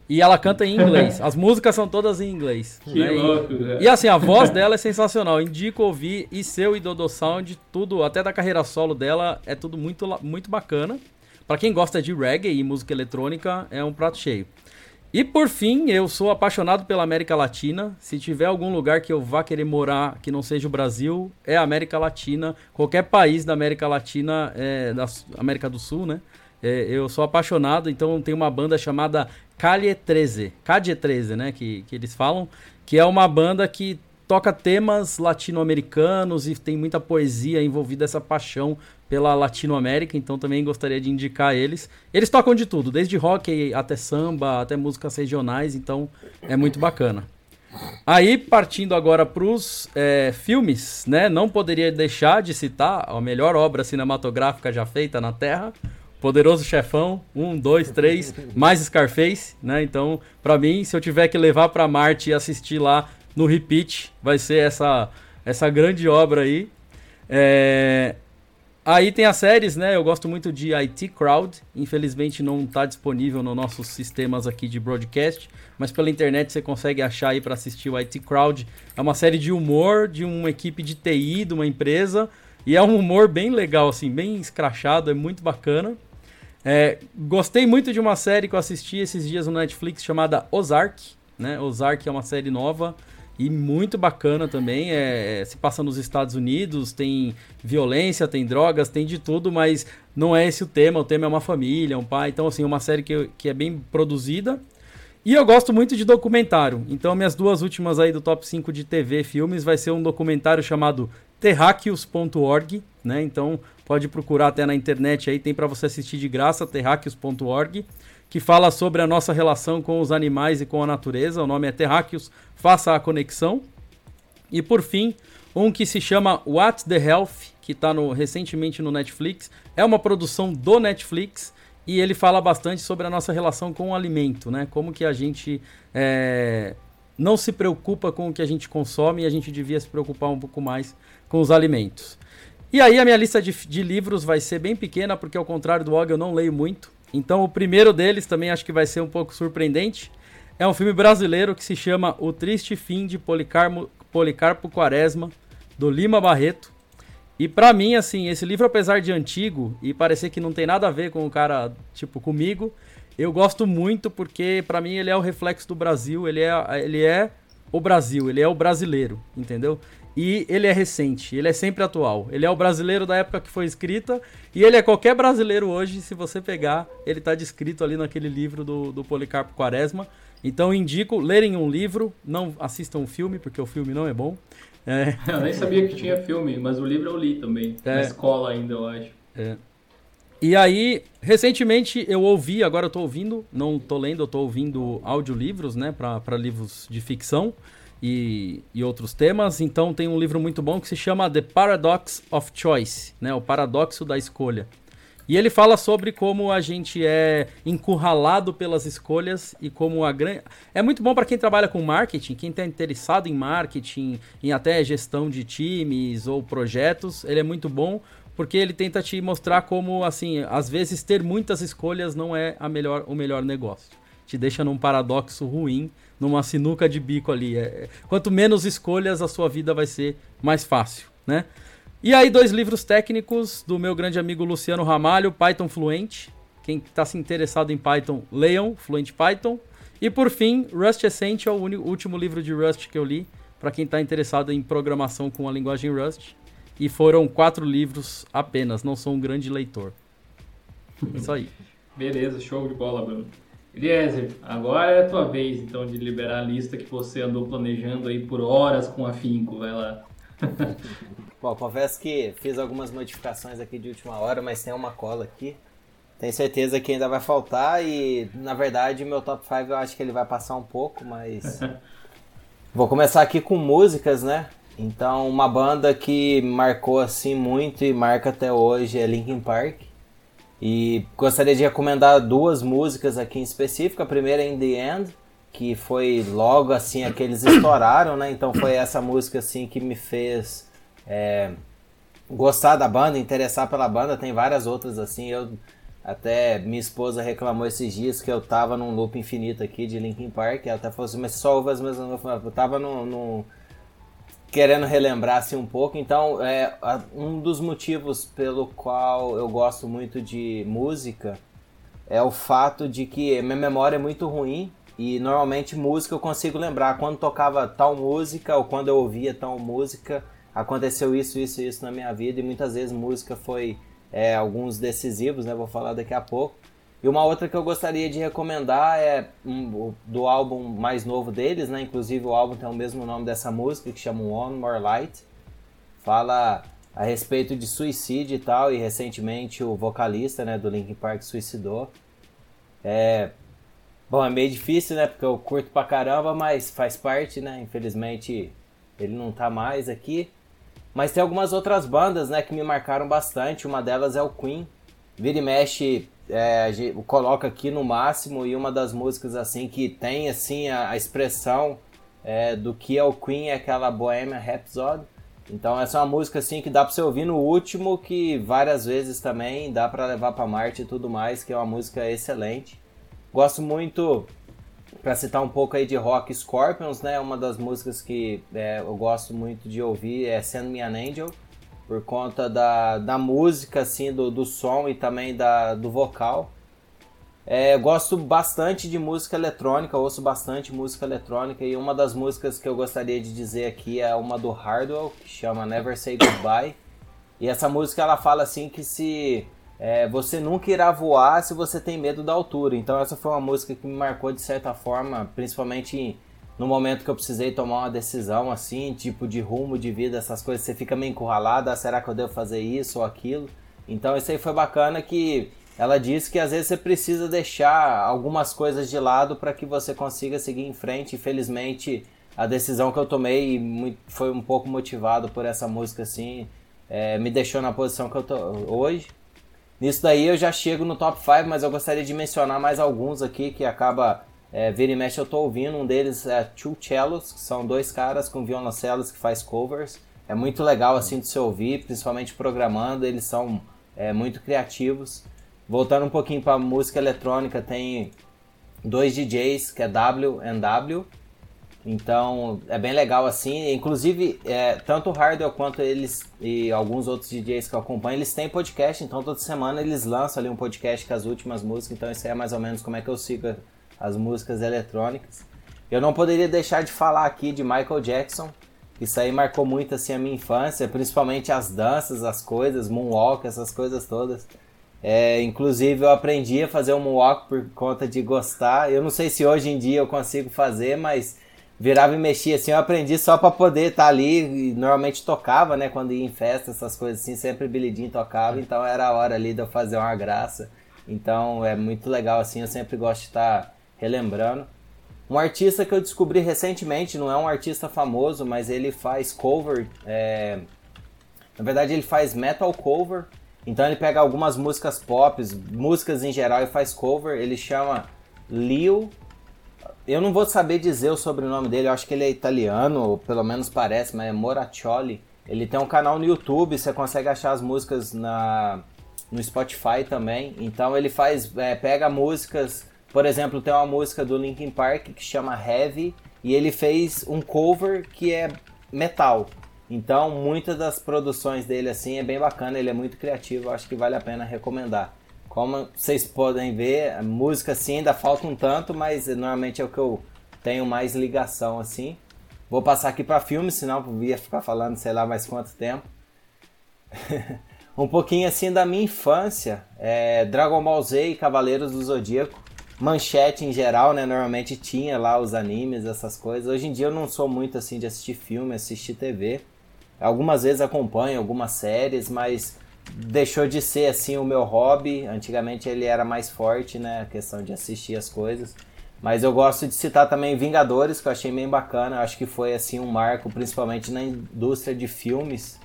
E ela canta em inglês. As músicas são todas em inglês. Que né? louco, e, e, assim, a voz dela é sensacional. Indico ouvir e seu e Dodo Sound, tudo, até da carreira solo dela, é tudo muito, muito bacana. Para quem gosta de reggae e música eletrônica, é um prato cheio. E por fim, eu sou apaixonado pela América Latina. Se tiver algum lugar que eu vá querer morar que não seja o Brasil, é a América Latina. Qualquer país da América Latina, é, da América do Sul, né? É, eu sou apaixonado, então tem uma banda chamada Calle 13, Calle 13, né, que, que eles falam, que é uma banda que toca temas latino-americanos e tem muita poesia envolvida essa paixão pela Latinoamérica, então também gostaria de indicar eles. Eles tocam de tudo, desde rock até samba, até músicas regionais, então é muito bacana. Aí, partindo agora para os é, filmes, né? Não poderia deixar de citar a melhor obra cinematográfica já feita na Terra, Poderoso Chefão, um, dois, três, mais Scarface, né? Então, para mim, se eu tiver que levar para Marte e assistir lá no repeat, vai ser essa essa grande obra aí. É... Aí tem as séries, né? Eu gosto muito de IT Crowd. Infelizmente não está disponível nos nossos sistemas aqui de broadcast, mas pela internet você consegue achar aí para assistir o IT Crowd. É uma série de humor de uma equipe de TI de uma empresa e é um humor bem legal, assim, bem escrachado, é muito bacana. É, gostei muito de uma série que eu assisti esses dias no Netflix chamada Ozark. Né? Ozark é uma série nova e muito bacana também. É, é, se passa nos Estados Unidos, tem violência, tem drogas, tem de tudo, mas não é esse o tema. O tema é uma família, um pai. Então, assim, é uma série que, que é bem produzida. E eu gosto muito de documentário. Então, minhas duas últimas aí do top 5 de TV filmes vai ser um documentário chamado terráqueos.org, né? Então, Pode procurar até na internet aí, tem para você assistir de graça, terráqueos.org, que fala sobre a nossa relação com os animais e com a natureza. O nome é Terráqueos, faça a conexão. E por fim, um que se chama What the Health, que está no, recentemente no Netflix. É uma produção do Netflix e ele fala bastante sobre a nossa relação com o alimento, né? Como que a gente é, não se preocupa com o que a gente consome e a gente devia se preocupar um pouco mais com os alimentos. E aí a minha lista de, de livros vai ser bem pequena, porque ao contrário do Og eu não leio muito. Então o primeiro deles também acho que vai ser um pouco surpreendente. É um filme brasileiro que se chama O Triste Fim de Policarpo, Policarpo Quaresma, do Lima Barreto. E para mim, assim, esse livro, apesar de antigo e parecer que não tem nada a ver com o cara, tipo, comigo, eu gosto muito porque para mim ele é o reflexo do Brasil, ele é, ele é o Brasil, ele é o brasileiro, entendeu? E ele é recente, ele é sempre atual. Ele é o brasileiro da época que foi escrita e ele é qualquer brasileiro hoje, se você pegar, ele está descrito ali naquele livro do, do Policarpo Quaresma. Então indico lerem um livro, não assistam um filme, porque o filme não é bom. É. (laughs) Eu nem sabia que tinha filme, mas o livro eu li também. É. Na escola ainda, eu acho. É. E aí, recentemente eu ouvi, agora eu tô ouvindo, não tô lendo, eu tô ouvindo audiolivros, né, para livros de ficção e, e outros temas. Então tem um livro muito bom que se chama The Paradox of Choice, né, o paradoxo da escolha. E ele fala sobre como a gente é encurralado pelas escolhas e como a grande. É muito bom para quem trabalha com marketing, quem está interessado em marketing, em até gestão de times ou projetos. Ele é muito bom porque ele tenta te mostrar como, assim, às vezes ter muitas escolhas não é a melhor, o melhor negócio. Te deixa num paradoxo ruim, numa sinuca de bico ali. É, quanto menos escolhas, a sua vida vai ser mais fácil, né? E aí, dois livros técnicos do meu grande amigo Luciano Ramalho, Python Fluente. Quem está se interessado em Python, leiam Fluent Python. E por fim, Rust Essential, o último livro de Rust que eu li, para quem está interessado em programação com a linguagem Rust. E foram quatro livros apenas, não sou um grande leitor. Isso aí. Beleza, show de bola, Bruno. Eliezer, agora é a tua vez, então, de liberar a lista que você andou planejando aí por horas com afinco. Vai lá. (laughs) Bom, confesso que fiz algumas modificações aqui de última hora, mas tem uma cola aqui. Tenho certeza que ainda vai faltar e, na verdade, o meu top 5 eu acho que ele vai passar um pouco, mas... (laughs) Vou começar aqui com músicas, né? Então, uma banda que marcou assim muito e marca até hoje é Linkin Park. E gostaria de recomendar duas músicas aqui em específico. A primeira é In The End, que foi logo assim a que eles (coughs) estouraram, né? Então foi essa música assim que me fez é, gostar da banda, interessar pela banda. Tem várias outras assim. Eu até minha esposa reclamou esses dias que eu tava num loop infinito aqui de Linkin Park. Ela até falou assim, mas só ouve as mesmas. Eu tava no, no querendo relembrar assim um pouco. Então, é um dos motivos pelo qual eu gosto muito de música é o fato de que minha memória é muito ruim e normalmente música eu consigo lembrar quando tocava tal música ou quando eu ouvia tal música aconteceu isso, isso, isso na minha vida e muitas vezes música foi é, alguns decisivos, né? Vou falar daqui a pouco. E uma outra que eu gostaria de recomendar é um, do álbum mais novo deles, né? Inclusive o álbum tem o mesmo nome dessa música que chama One More Light. Fala a respeito de suicídio e tal, e recentemente o vocalista, né, do Linkin Park suicidou. É, bom, é meio difícil, né, porque eu curto pra caramba, mas faz parte, né? Infelizmente ele não tá mais aqui. Mas tem algumas outras bandas, né, que me marcaram bastante. Uma delas é o Queen. Vira e mexe, é, coloca aqui no máximo e uma das músicas assim que tem assim a, a expressão é, do que é o Queen é aquela Bohemian Rhapsody. Então essa é uma música assim que dá para você ouvir no último, que várias vezes também dá para levar para Marte e tudo mais, que é uma música excelente. Gosto muito para citar um pouco aí de rock Scorpions, né? Uma das músicas que é, eu gosto muito de ouvir é Send Me an Angel, por conta da, da música, assim, do, do som e também da, do vocal. É, gosto bastante de música eletrônica, ouço bastante música eletrônica e uma das músicas que eu gostaria de dizer aqui é uma do Hardwell, que chama Never Say Goodbye. E essa música ela fala assim que se é, você nunca irá voar se você tem medo da altura. Então essa foi uma música que me marcou de certa forma, principalmente no momento que eu precisei tomar uma decisão assim, tipo de rumo de vida, essas coisas, você fica meio encurralado, ah, será que eu devo fazer isso ou aquilo? Então isso aí foi bacana que ela disse que às vezes você precisa deixar algumas coisas de lado para que você consiga seguir em frente. Infelizmente, a decisão que eu tomei foi um pouco motivado por essa música assim, é, me deixou na posição que eu tô hoje. Nisso daí eu já chego no top 5, mas eu gostaria de mencionar mais alguns aqui que acaba É, vira e mexe eu tô ouvindo, um deles é Two Cellos, que são dois caras com violoncelos que faz covers. É muito legal assim de se ouvir, principalmente programando, eles são é, muito criativos. Voltando um pouquinho para música eletrônica, tem dois DJs, que é W and W. Então é bem legal assim. Inclusive, é, tanto o Hardwell quanto eles e alguns outros DJs que eu acompanho, eles têm podcast, então toda semana eles lançam ali um podcast com as últimas músicas. Então isso é mais ou menos como é que eu sigo as músicas eletrônicas. Eu não poderia deixar de falar aqui de Michael Jackson. Isso aí marcou muito assim a minha infância, principalmente as danças, as coisas, moonwalk, essas coisas todas. É, inclusive eu aprendi a fazer um moonwalk por conta de gostar. Eu não sei se hoje em dia eu consigo fazer, mas virava e mexia assim, eu aprendi só para poder estar tá ali e normalmente tocava, né, quando ia em festa, essas coisas assim, sempre Billy Jean tocava, então era a hora ali de eu fazer uma graça. Então é muito legal assim, eu sempre gosto de estar tá relembrando. Um artista que eu descobri recentemente, não é um artista famoso, mas ele faz cover. É... Na verdade, ele faz metal cover. Então ele pega algumas músicas pop, músicas em geral e faz cover. Ele chama Leo. Eu não vou saber dizer o sobrenome dele, eu acho que ele é italiano, ou pelo menos parece, mas é Moraccioli. Ele tem um canal no YouTube, você consegue achar as músicas na, no Spotify também. Então ele faz, é, pega músicas por exemplo, tem uma música do Linkin Park que chama Heavy e ele fez um cover que é metal. Então, muitas das produções dele assim é bem bacana, ele é muito criativo, acho que vale a pena recomendar. Como vocês podem ver, a música assim ainda falta um tanto, mas normalmente é o que eu tenho mais ligação assim. Vou passar aqui para filme, senão eu ia ficar falando sei lá mais quanto tempo. (laughs) um pouquinho assim da minha infância, é Dragon Ball Z e Cavaleiros do Zodíaco manchete em geral, né? Normalmente tinha lá os animes, essas coisas. Hoje em dia eu não sou muito assim de assistir filme, assistir TV. Algumas vezes acompanho algumas séries, mas deixou de ser assim o meu hobby. Antigamente ele era mais forte, né? A questão de assistir as coisas. Mas eu gosto de citar também Vingadores, que eu achei bem bacana. Eu acho que foi assim um marco, principalmente na indústria de filmes.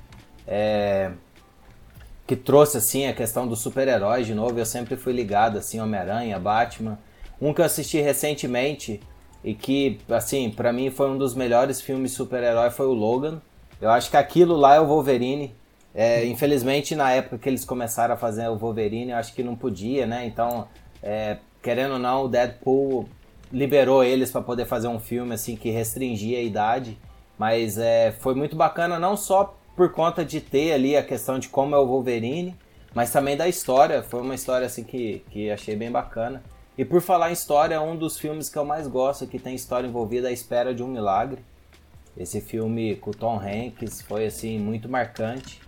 É que trouxe assim a questão dos super-heróis de novo. Eu sempre fui ligado assim, Homem-Aranha, Batman. Um que eu assisti recentemente e que assim, para mim foi um dos melhores filmes super-herói foi o Logan. Eu acho que aquilo lá é o Wolverine. É, infelizmente na época que eles começaram a fazer o Wolverine, eu acho que não podia, né? Então, é, querendo ou não, o Deadpool liberou eles para poder fazer um filme assim que restringia a idade, mas é, foi muito bacana não só por conta de ter ali a questão de como é o Wolverine, mas também da história. Foi uma história assim que, que achei bem bacana. E por falar em história, é um dos filmes que eu mais gosto, que tem história envolvida à espera de um milagre. Esse filme com o Tom Hanks foi assim muito marcante.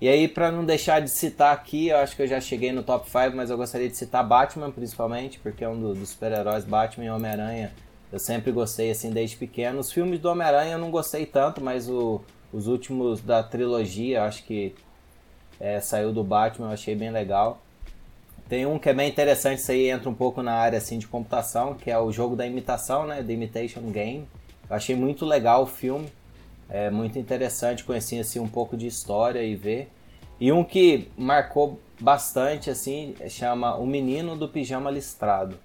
E aí, para não deixar de citar aqui, eu acho que eu já cheguei no top 5, mas eu gostaria de citar Batman principalmente, porque é um dos super-heróis Batman e Homem-Aranha. Eu sempre gostei assim desde pequeno. Os filmes do Homem-Aranha eu não gostei tanto, mas o os últimos da trilogia, acho que é, saiu do Batman, eu achei bem legal. Tem um que é bem interessante, isso aí entra um pouco na área assim de computação, que é o jogo da imitação, né, The Imitation Game. Eu achei muito legal o filme, é muito interessante conhecer assim um pouco de história e ver. E um que marcou bastante assim, chama O Menino do Pijama Listrado.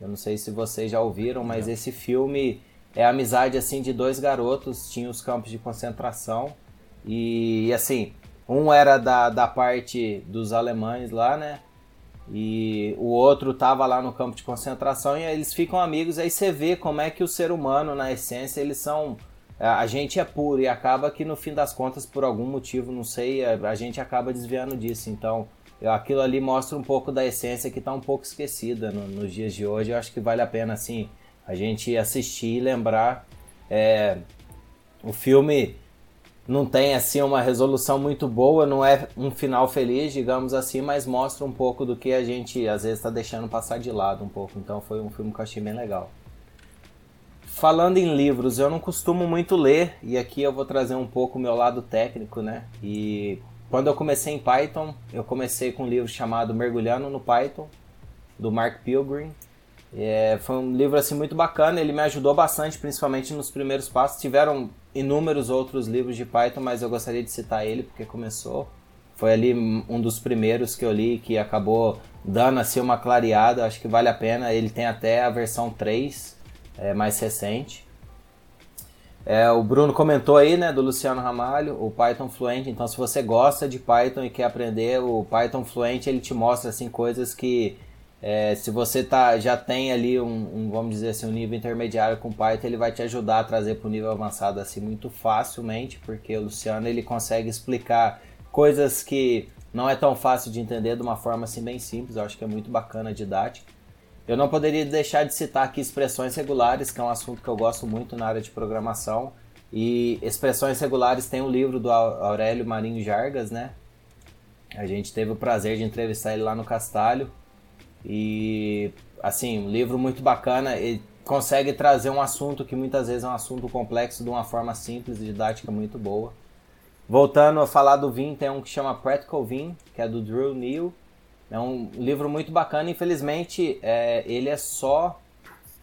Eu não sei se vocês já ouviram, mas esse filme é a amizade assim de dois garotos, tinha os campos de concentração e assim, um era da, da parte dos alemães lá, né? E o outro tava lá no campo de concentração e eles ficam amigos, aí você vê como é que o ser humano, na essência, eles são a gente é puro e acaba que no fim das contas, por algum motivo, não sei, a, gente acaba desviando disso. Então, aquilo ali mostra um pouco da essência que está um pouco esquecida no, nos dias de hoje. Eu acho que vale a pena, assim, a gente assistir e lembrar. É, o filme não tem assim uma resolução muito boa, não é um final feliz, digamos assim, mas mostra um pouco do que a gente às vezes está deixando passar de lado um pouco. Então foi um filme que eu achei bem legal. Falando em livros, eu não costumo muito ler e aqui eu vou trazer um pouco o meu lado técnico, né? E quando eu comecei em Python, eu comecei com um livro chamado Mergulhando no Python, do Mark Pilgrim. É, foi um livro assim muito bacana, ele me ajudou bastante, principalmente nos primeiros passos. Tiveram inúmeros outros livros de Python, mas eu gostaria de citar ele porque começou. foi ali um dos primeiros que eu li que acabou dando assim uma clareada, acho que vale a pena. Ele tem até a versão 3, é, mais recente. É, o Bruno comentou aí, né, do Luciano Ramalho, o Python Fluent. Então, se você gosta de Python e quer aprender, o Python Fluent ele te mostra assim coisas que é, se você tá, já tem ali um, um, vamos dizer assim, um nível intermediário com Python, ele vai te ajudar a trazer para o nível avançado assim muito facilmente, porque o Luciano ele consegue explicar coisas que não é tão fácil de entender de uma forma assim bem simples. Eu acho que é muito bacana a didática. Eu não poderia deixar de citar aqui expressões regulares, que é um assunto que eu gosto muito na área de programação. E expressões regulares tem um livro do Aurélio Marinho Jargas, né? A gente teve o prazer de entrevistar ele lá no Castalho. E, assim, um livro muito bacana. Ele consegue trazer um assunto que muitas vezes é um assunto complexo de uma forma simples e didática muito boa. Voltando a falar do Vim, tem um que chama Practical Vim, que é do Drew Neal. É um livro muito bacana. Infelizmente, é, ele é só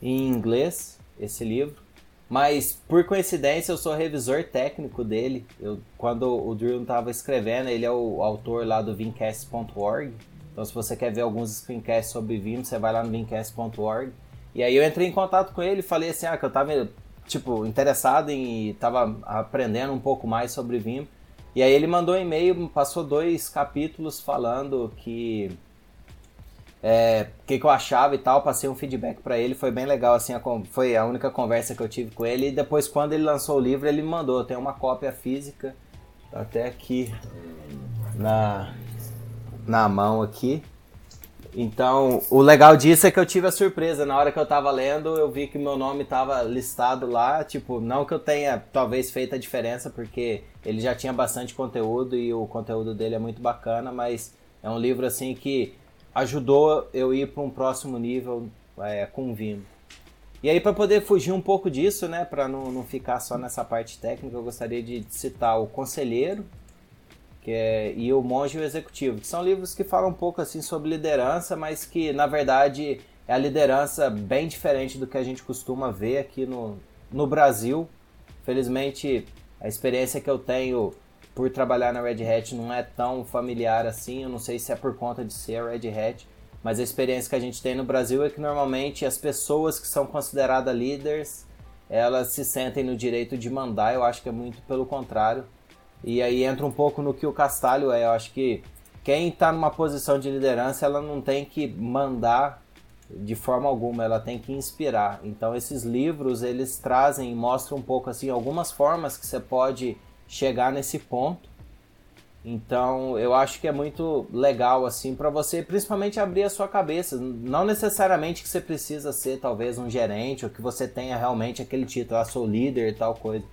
em inglês, esse livro. Mas, por coincidência, eu sou revisor técnico dele. Eu, quando o Drew estava escrevendo, ele é o autor lá do Vimcast.org. Então, se você quer ver alguns screencasts sobre Vim, você vai lá no Vimcast.org. E aí eu entrei em contato com ele falei assim, ah, que eu tava, tipo, interessado em... Tava aprendendo um pouco mais sobre Vim. E aí ele mandou um e-mail, passou dois capítulos falando que... É, o que, que eu achava e tal, passei um feedback para ele, foi bem legal, assim, a, foi a única conversa que eu tive com ele. E depois, quando ele lançou o livro, ele me mandou, tem uma cópia física, tá até aqui na, na mão aqui. Então, o legal disso é que eu tive a surpresa. Na hora que eu tava lendo, eu vi que meu nome tava listado lá. Tipo, não que eu tenha talvez feito a diferença, porque ele já tinha bastante conteúdo e o conteúdo dele é muito bacana, mas é um livro assim que ajudou eu ir para um próximo nível é, com o. E aí, para poder fugir um pouco disso, né, para não, não ficar só nessa parte técnica, eu gostaria de citar O Conselheiro, que é, e O Monge e o Executivo, que são livros que falam um pouco assim sobre liderança, mas que na verdade é a liderança bem diferente do que a gente costuma ver aqui no, no Brasil. Felizmente, a experiência que eu tenho por trabalhar na Red Hat não é tão familiar assim. Eu não sei se é por conta de ser a Red Hat, mas a experiência que a gente tem no Brasil é que normalmente as pessoas que são consideradas líderes elas se sentem no direito de mandar. Eu acho que é muito pelo contrário. E aí entra um pouco no que o Castalho é. Eu acho que quem está numa posição de liderança, ela não tem que mandar de forma alguma, ela tem que inspirar. Então esses livros, eles trazem mostram um pouco assim algumas formas que você pode chegar nesse ponto. Então, eu acho que é muito legal assim para você, principalmente abrir a sua cabeça. Não necessariamente que você precisa ser talvez um gerente ou que você tenha realmente aquele título, ah, sou líder e tal coisa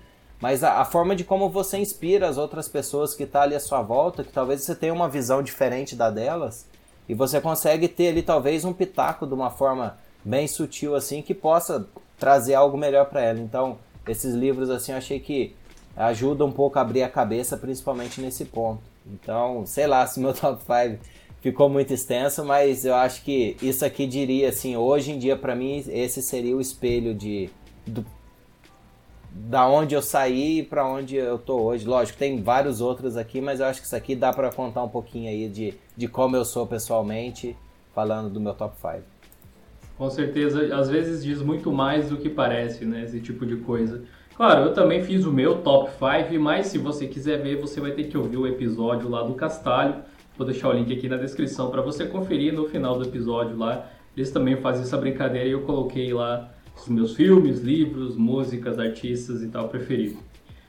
mas a, a, forma de como você inspira as outras pessoas que estão tá ali à sua volta, que talvez você tenha uma visão diferente da delas, e você consegue ter ali talvez um pitaco de uma forma bem sutil assim que possa trazer algo melhor para ela. Então, esses livros assim, eu achei que ajudam um pouco a abrir a cabeça, principalmente nesse ponto. Então, sei lá se meu (laughs) top 5 ficou muito extenso, mas eu acho que isso aqui diria assim, hoje em dia para mim esse seria o espelho de do, da onde eu saí para onde eu tô hoje. Lógico, tem vários outros aqui, mas eu acho que isso aqui dá para contar um pouquinho aí de, de como eu sou pessoalmente, falando do meu top 5. Com certeza, às vezes diz muito mais do que parece, né, esse tipo de coisa. Claro, eu também fiz o meu top 5, mas se você quiser ver, você vai ter que ouvir o episódio lá do Castalho. Vou deixar o link aqui na descrição para você conferir no final do episódio lá. Eles também fazem essa brincadeira e eu coloquei lá os meus filmes, livros, músicas, artistas e tal preferido.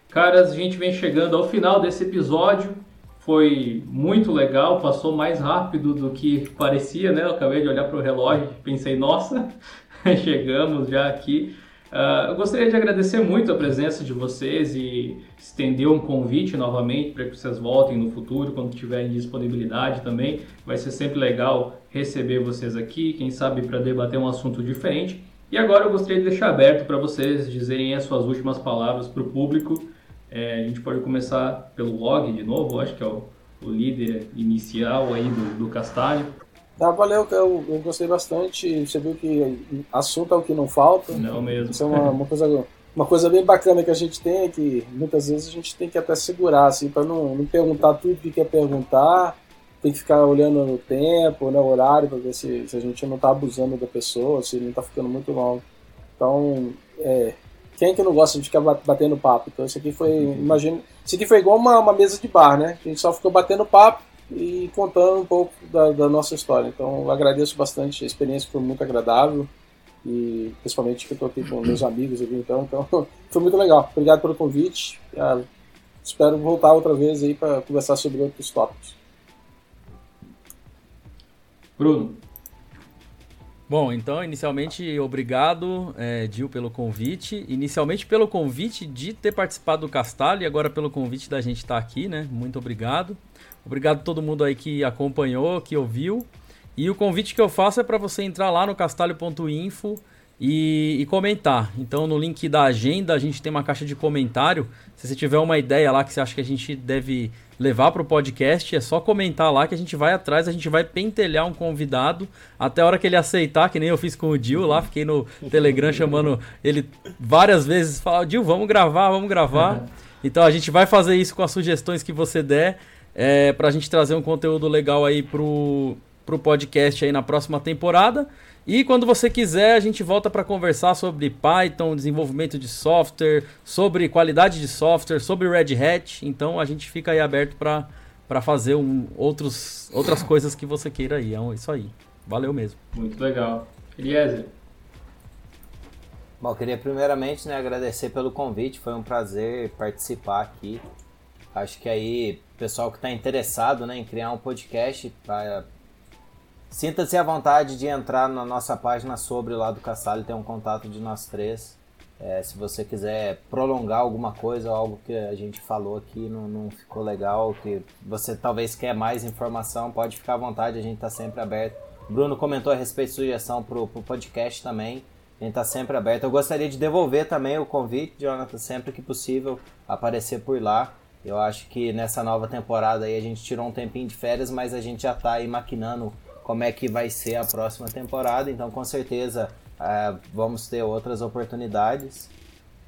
Caras, a gente vem chegando ao final desse episódio. Foi muito legal, passou mais rápido do que parecia, né? Eu acabei de olhar para o relógio e pensei, nossa, (laughs) chegamos já aqui. Uh, eu gostaria de agradecer muito a presença de vocês e estender um convite novamente para que vocês voltem no futuro, quando tiverem disponibilidade também. Vai ser sempre legal receber vocês aqui, quem sabe para debater um assunto diferente. E agora eu gostaria de deixar aberto para vocês dizerem as suas últimas palavras para o público. É, a gente pode começar pelo log de novo, acho que é o, o líder inicial aí do, do Castalho. Tá, valeu, eu, eu gostei bastante. Você viu que assunto é o que não falta. Não mesmo. Isso é uma, uma coisa uma coisa bem bacana que a gente tem é que muitas vezes a gente tem que até segurar, assim, para não, não perguntar tudo que quer perguntar, tem que ficar olhando no tempo, no horário, para ver se, se, a gente não está abusando da pessoa, se não está ficando muito longo. Então, é, quem é que não gosta de ficar batendo papo? Então, isso aqui foi, imagina, isso aqui foi igual uma, uma mesa de bar, né? A gente só ficou batendo papo e contando um pouco da, da nossa história. Então, agradeço bastante, a experiência foi muito agradável e principalmente que eu estou aqui com meus amigos aqui, então, então (laughs) foi muito legal. Obrigado pelo convite. Ah, espero voltar outra vez aí para conversar sobre outros tópicos. Bruno. Bom, então, inicialmente, obrigado, é, Dil, pelo convite. Inicialmente pelo convite de ter participado do Castalho e agora pelo convite da gente estar aqui, né? Muito obrigado. Obrigado a todo mundo aí que acompanhou, que ouviu. E o convite que eu faço é para você entrar lá no castalho.info e, e, comentar. Então, no link da agenda, a gente tem uma caixa de comentário. Se você tiver uma ideia lá que você acha que a gente deve levar para o podcast, é só comentar lá que a gente vai atrás, a gente vai pentelhar um convidado até a hora que ele aceitar, que nem eu fiz com o Dil lá, fiquei no Telegram chamando ele várias vezes, falar, Dil, vamos gravar, vamos gravar. Uhum. Então a gente vai fazer isso com as sugestões que você der, é, para a gente trazer um conteúdo legal aí pro, pro podcast aí na próxima temporada. E quando você quiser, a gente volta para conversar sobre Python, desenvolvimento de software, sobre qualidade de software, sobre Red Hat. Então a gente fica aí aberto para fazer um, outros, outras coisas que você queira aí. É isso aí. Valeu mesmo. Muito legal. Eliezer. Bom, queria primeiramente né, agradecer pelo convite. Foi um prazer participar aqui. Acho que aí, pessoal que está interessado né, em criar um podcast para Sinta-se à vontade de entrar na nossa página sobre lá do Cassalho, tem um contato de nós três. É, se você quiser prolongar alguma coisa, algo que a gente falou aqui não, não ficou legal, que você talvez quer mais informação, pode ficar à vontade, a gente está sempre aberto. Bruno comentou a respeito de sugestão para o podcast também, a gente está sempre aberto. Eu gostaria de devolver também o convite, Jonathan, sempre que possível, aparecer por lá. Eu acho que nessa nova temporada aí a gente tirou um tempinho de férias, mas a gente já está aí maquinando como é que vai ser a próxima temporada. Então, com certeza, uh, vamos ter outras oportunidades.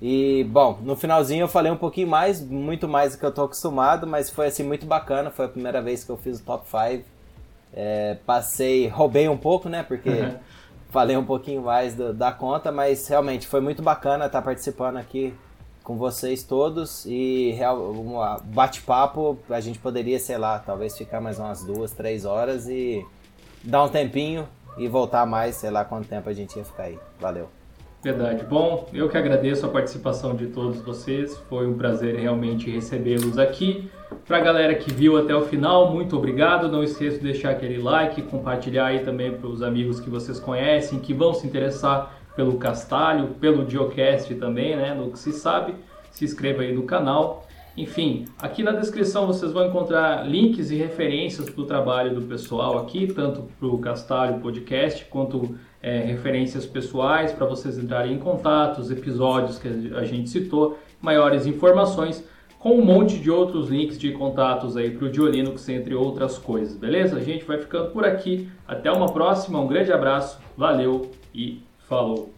E, bom, no finalzinho eu falei um pouquinho mais, muito mais do que eu tô acostumado, mas foi assim muito bacana. Foi a primeira vez que eu fiz o top 5. É, passei, roubei um pouco, né? Porque uhum. (laughs) falei um pouquinho mais do, da conta, mas realmente foi muito bacana estar participando aqui com vocês todos e um bate-papo a gente poderia, sei lá, talvez ficar mais umas duas, três horas e dar um tempinho e voltar mais, sei lá quanto tempo a gente ia ficar aí. Valeu. Verdade. Bom, eu que agradeço a participação de todos vocês. Foi um prazer realmente recebê-los aqui. Para a galera que viu até o final, muito obrigado. Não esqueça de deixar aquele like, compartilhar aí também para os amigos que vocês conhecem, que vão se interessar pelo Castalho, pelo Geocast também, né? No que se sabe. Se inscreva aí no canal. Enfim, aqui na descrição vocês vão encontrar links e referências para o trabalho do pessoal aqui, tanto para o Castalho Podcast, quanto é, referências pessoais para vocês entrarem em contato, os episódios que a gente citou, maiores informações, com um monte de outros links de contatos aí para o Diolinux, entre outras coisas, beleza? A gente vai ficando por aqui. Até uma próxima, um grande abraço, valeu e falou!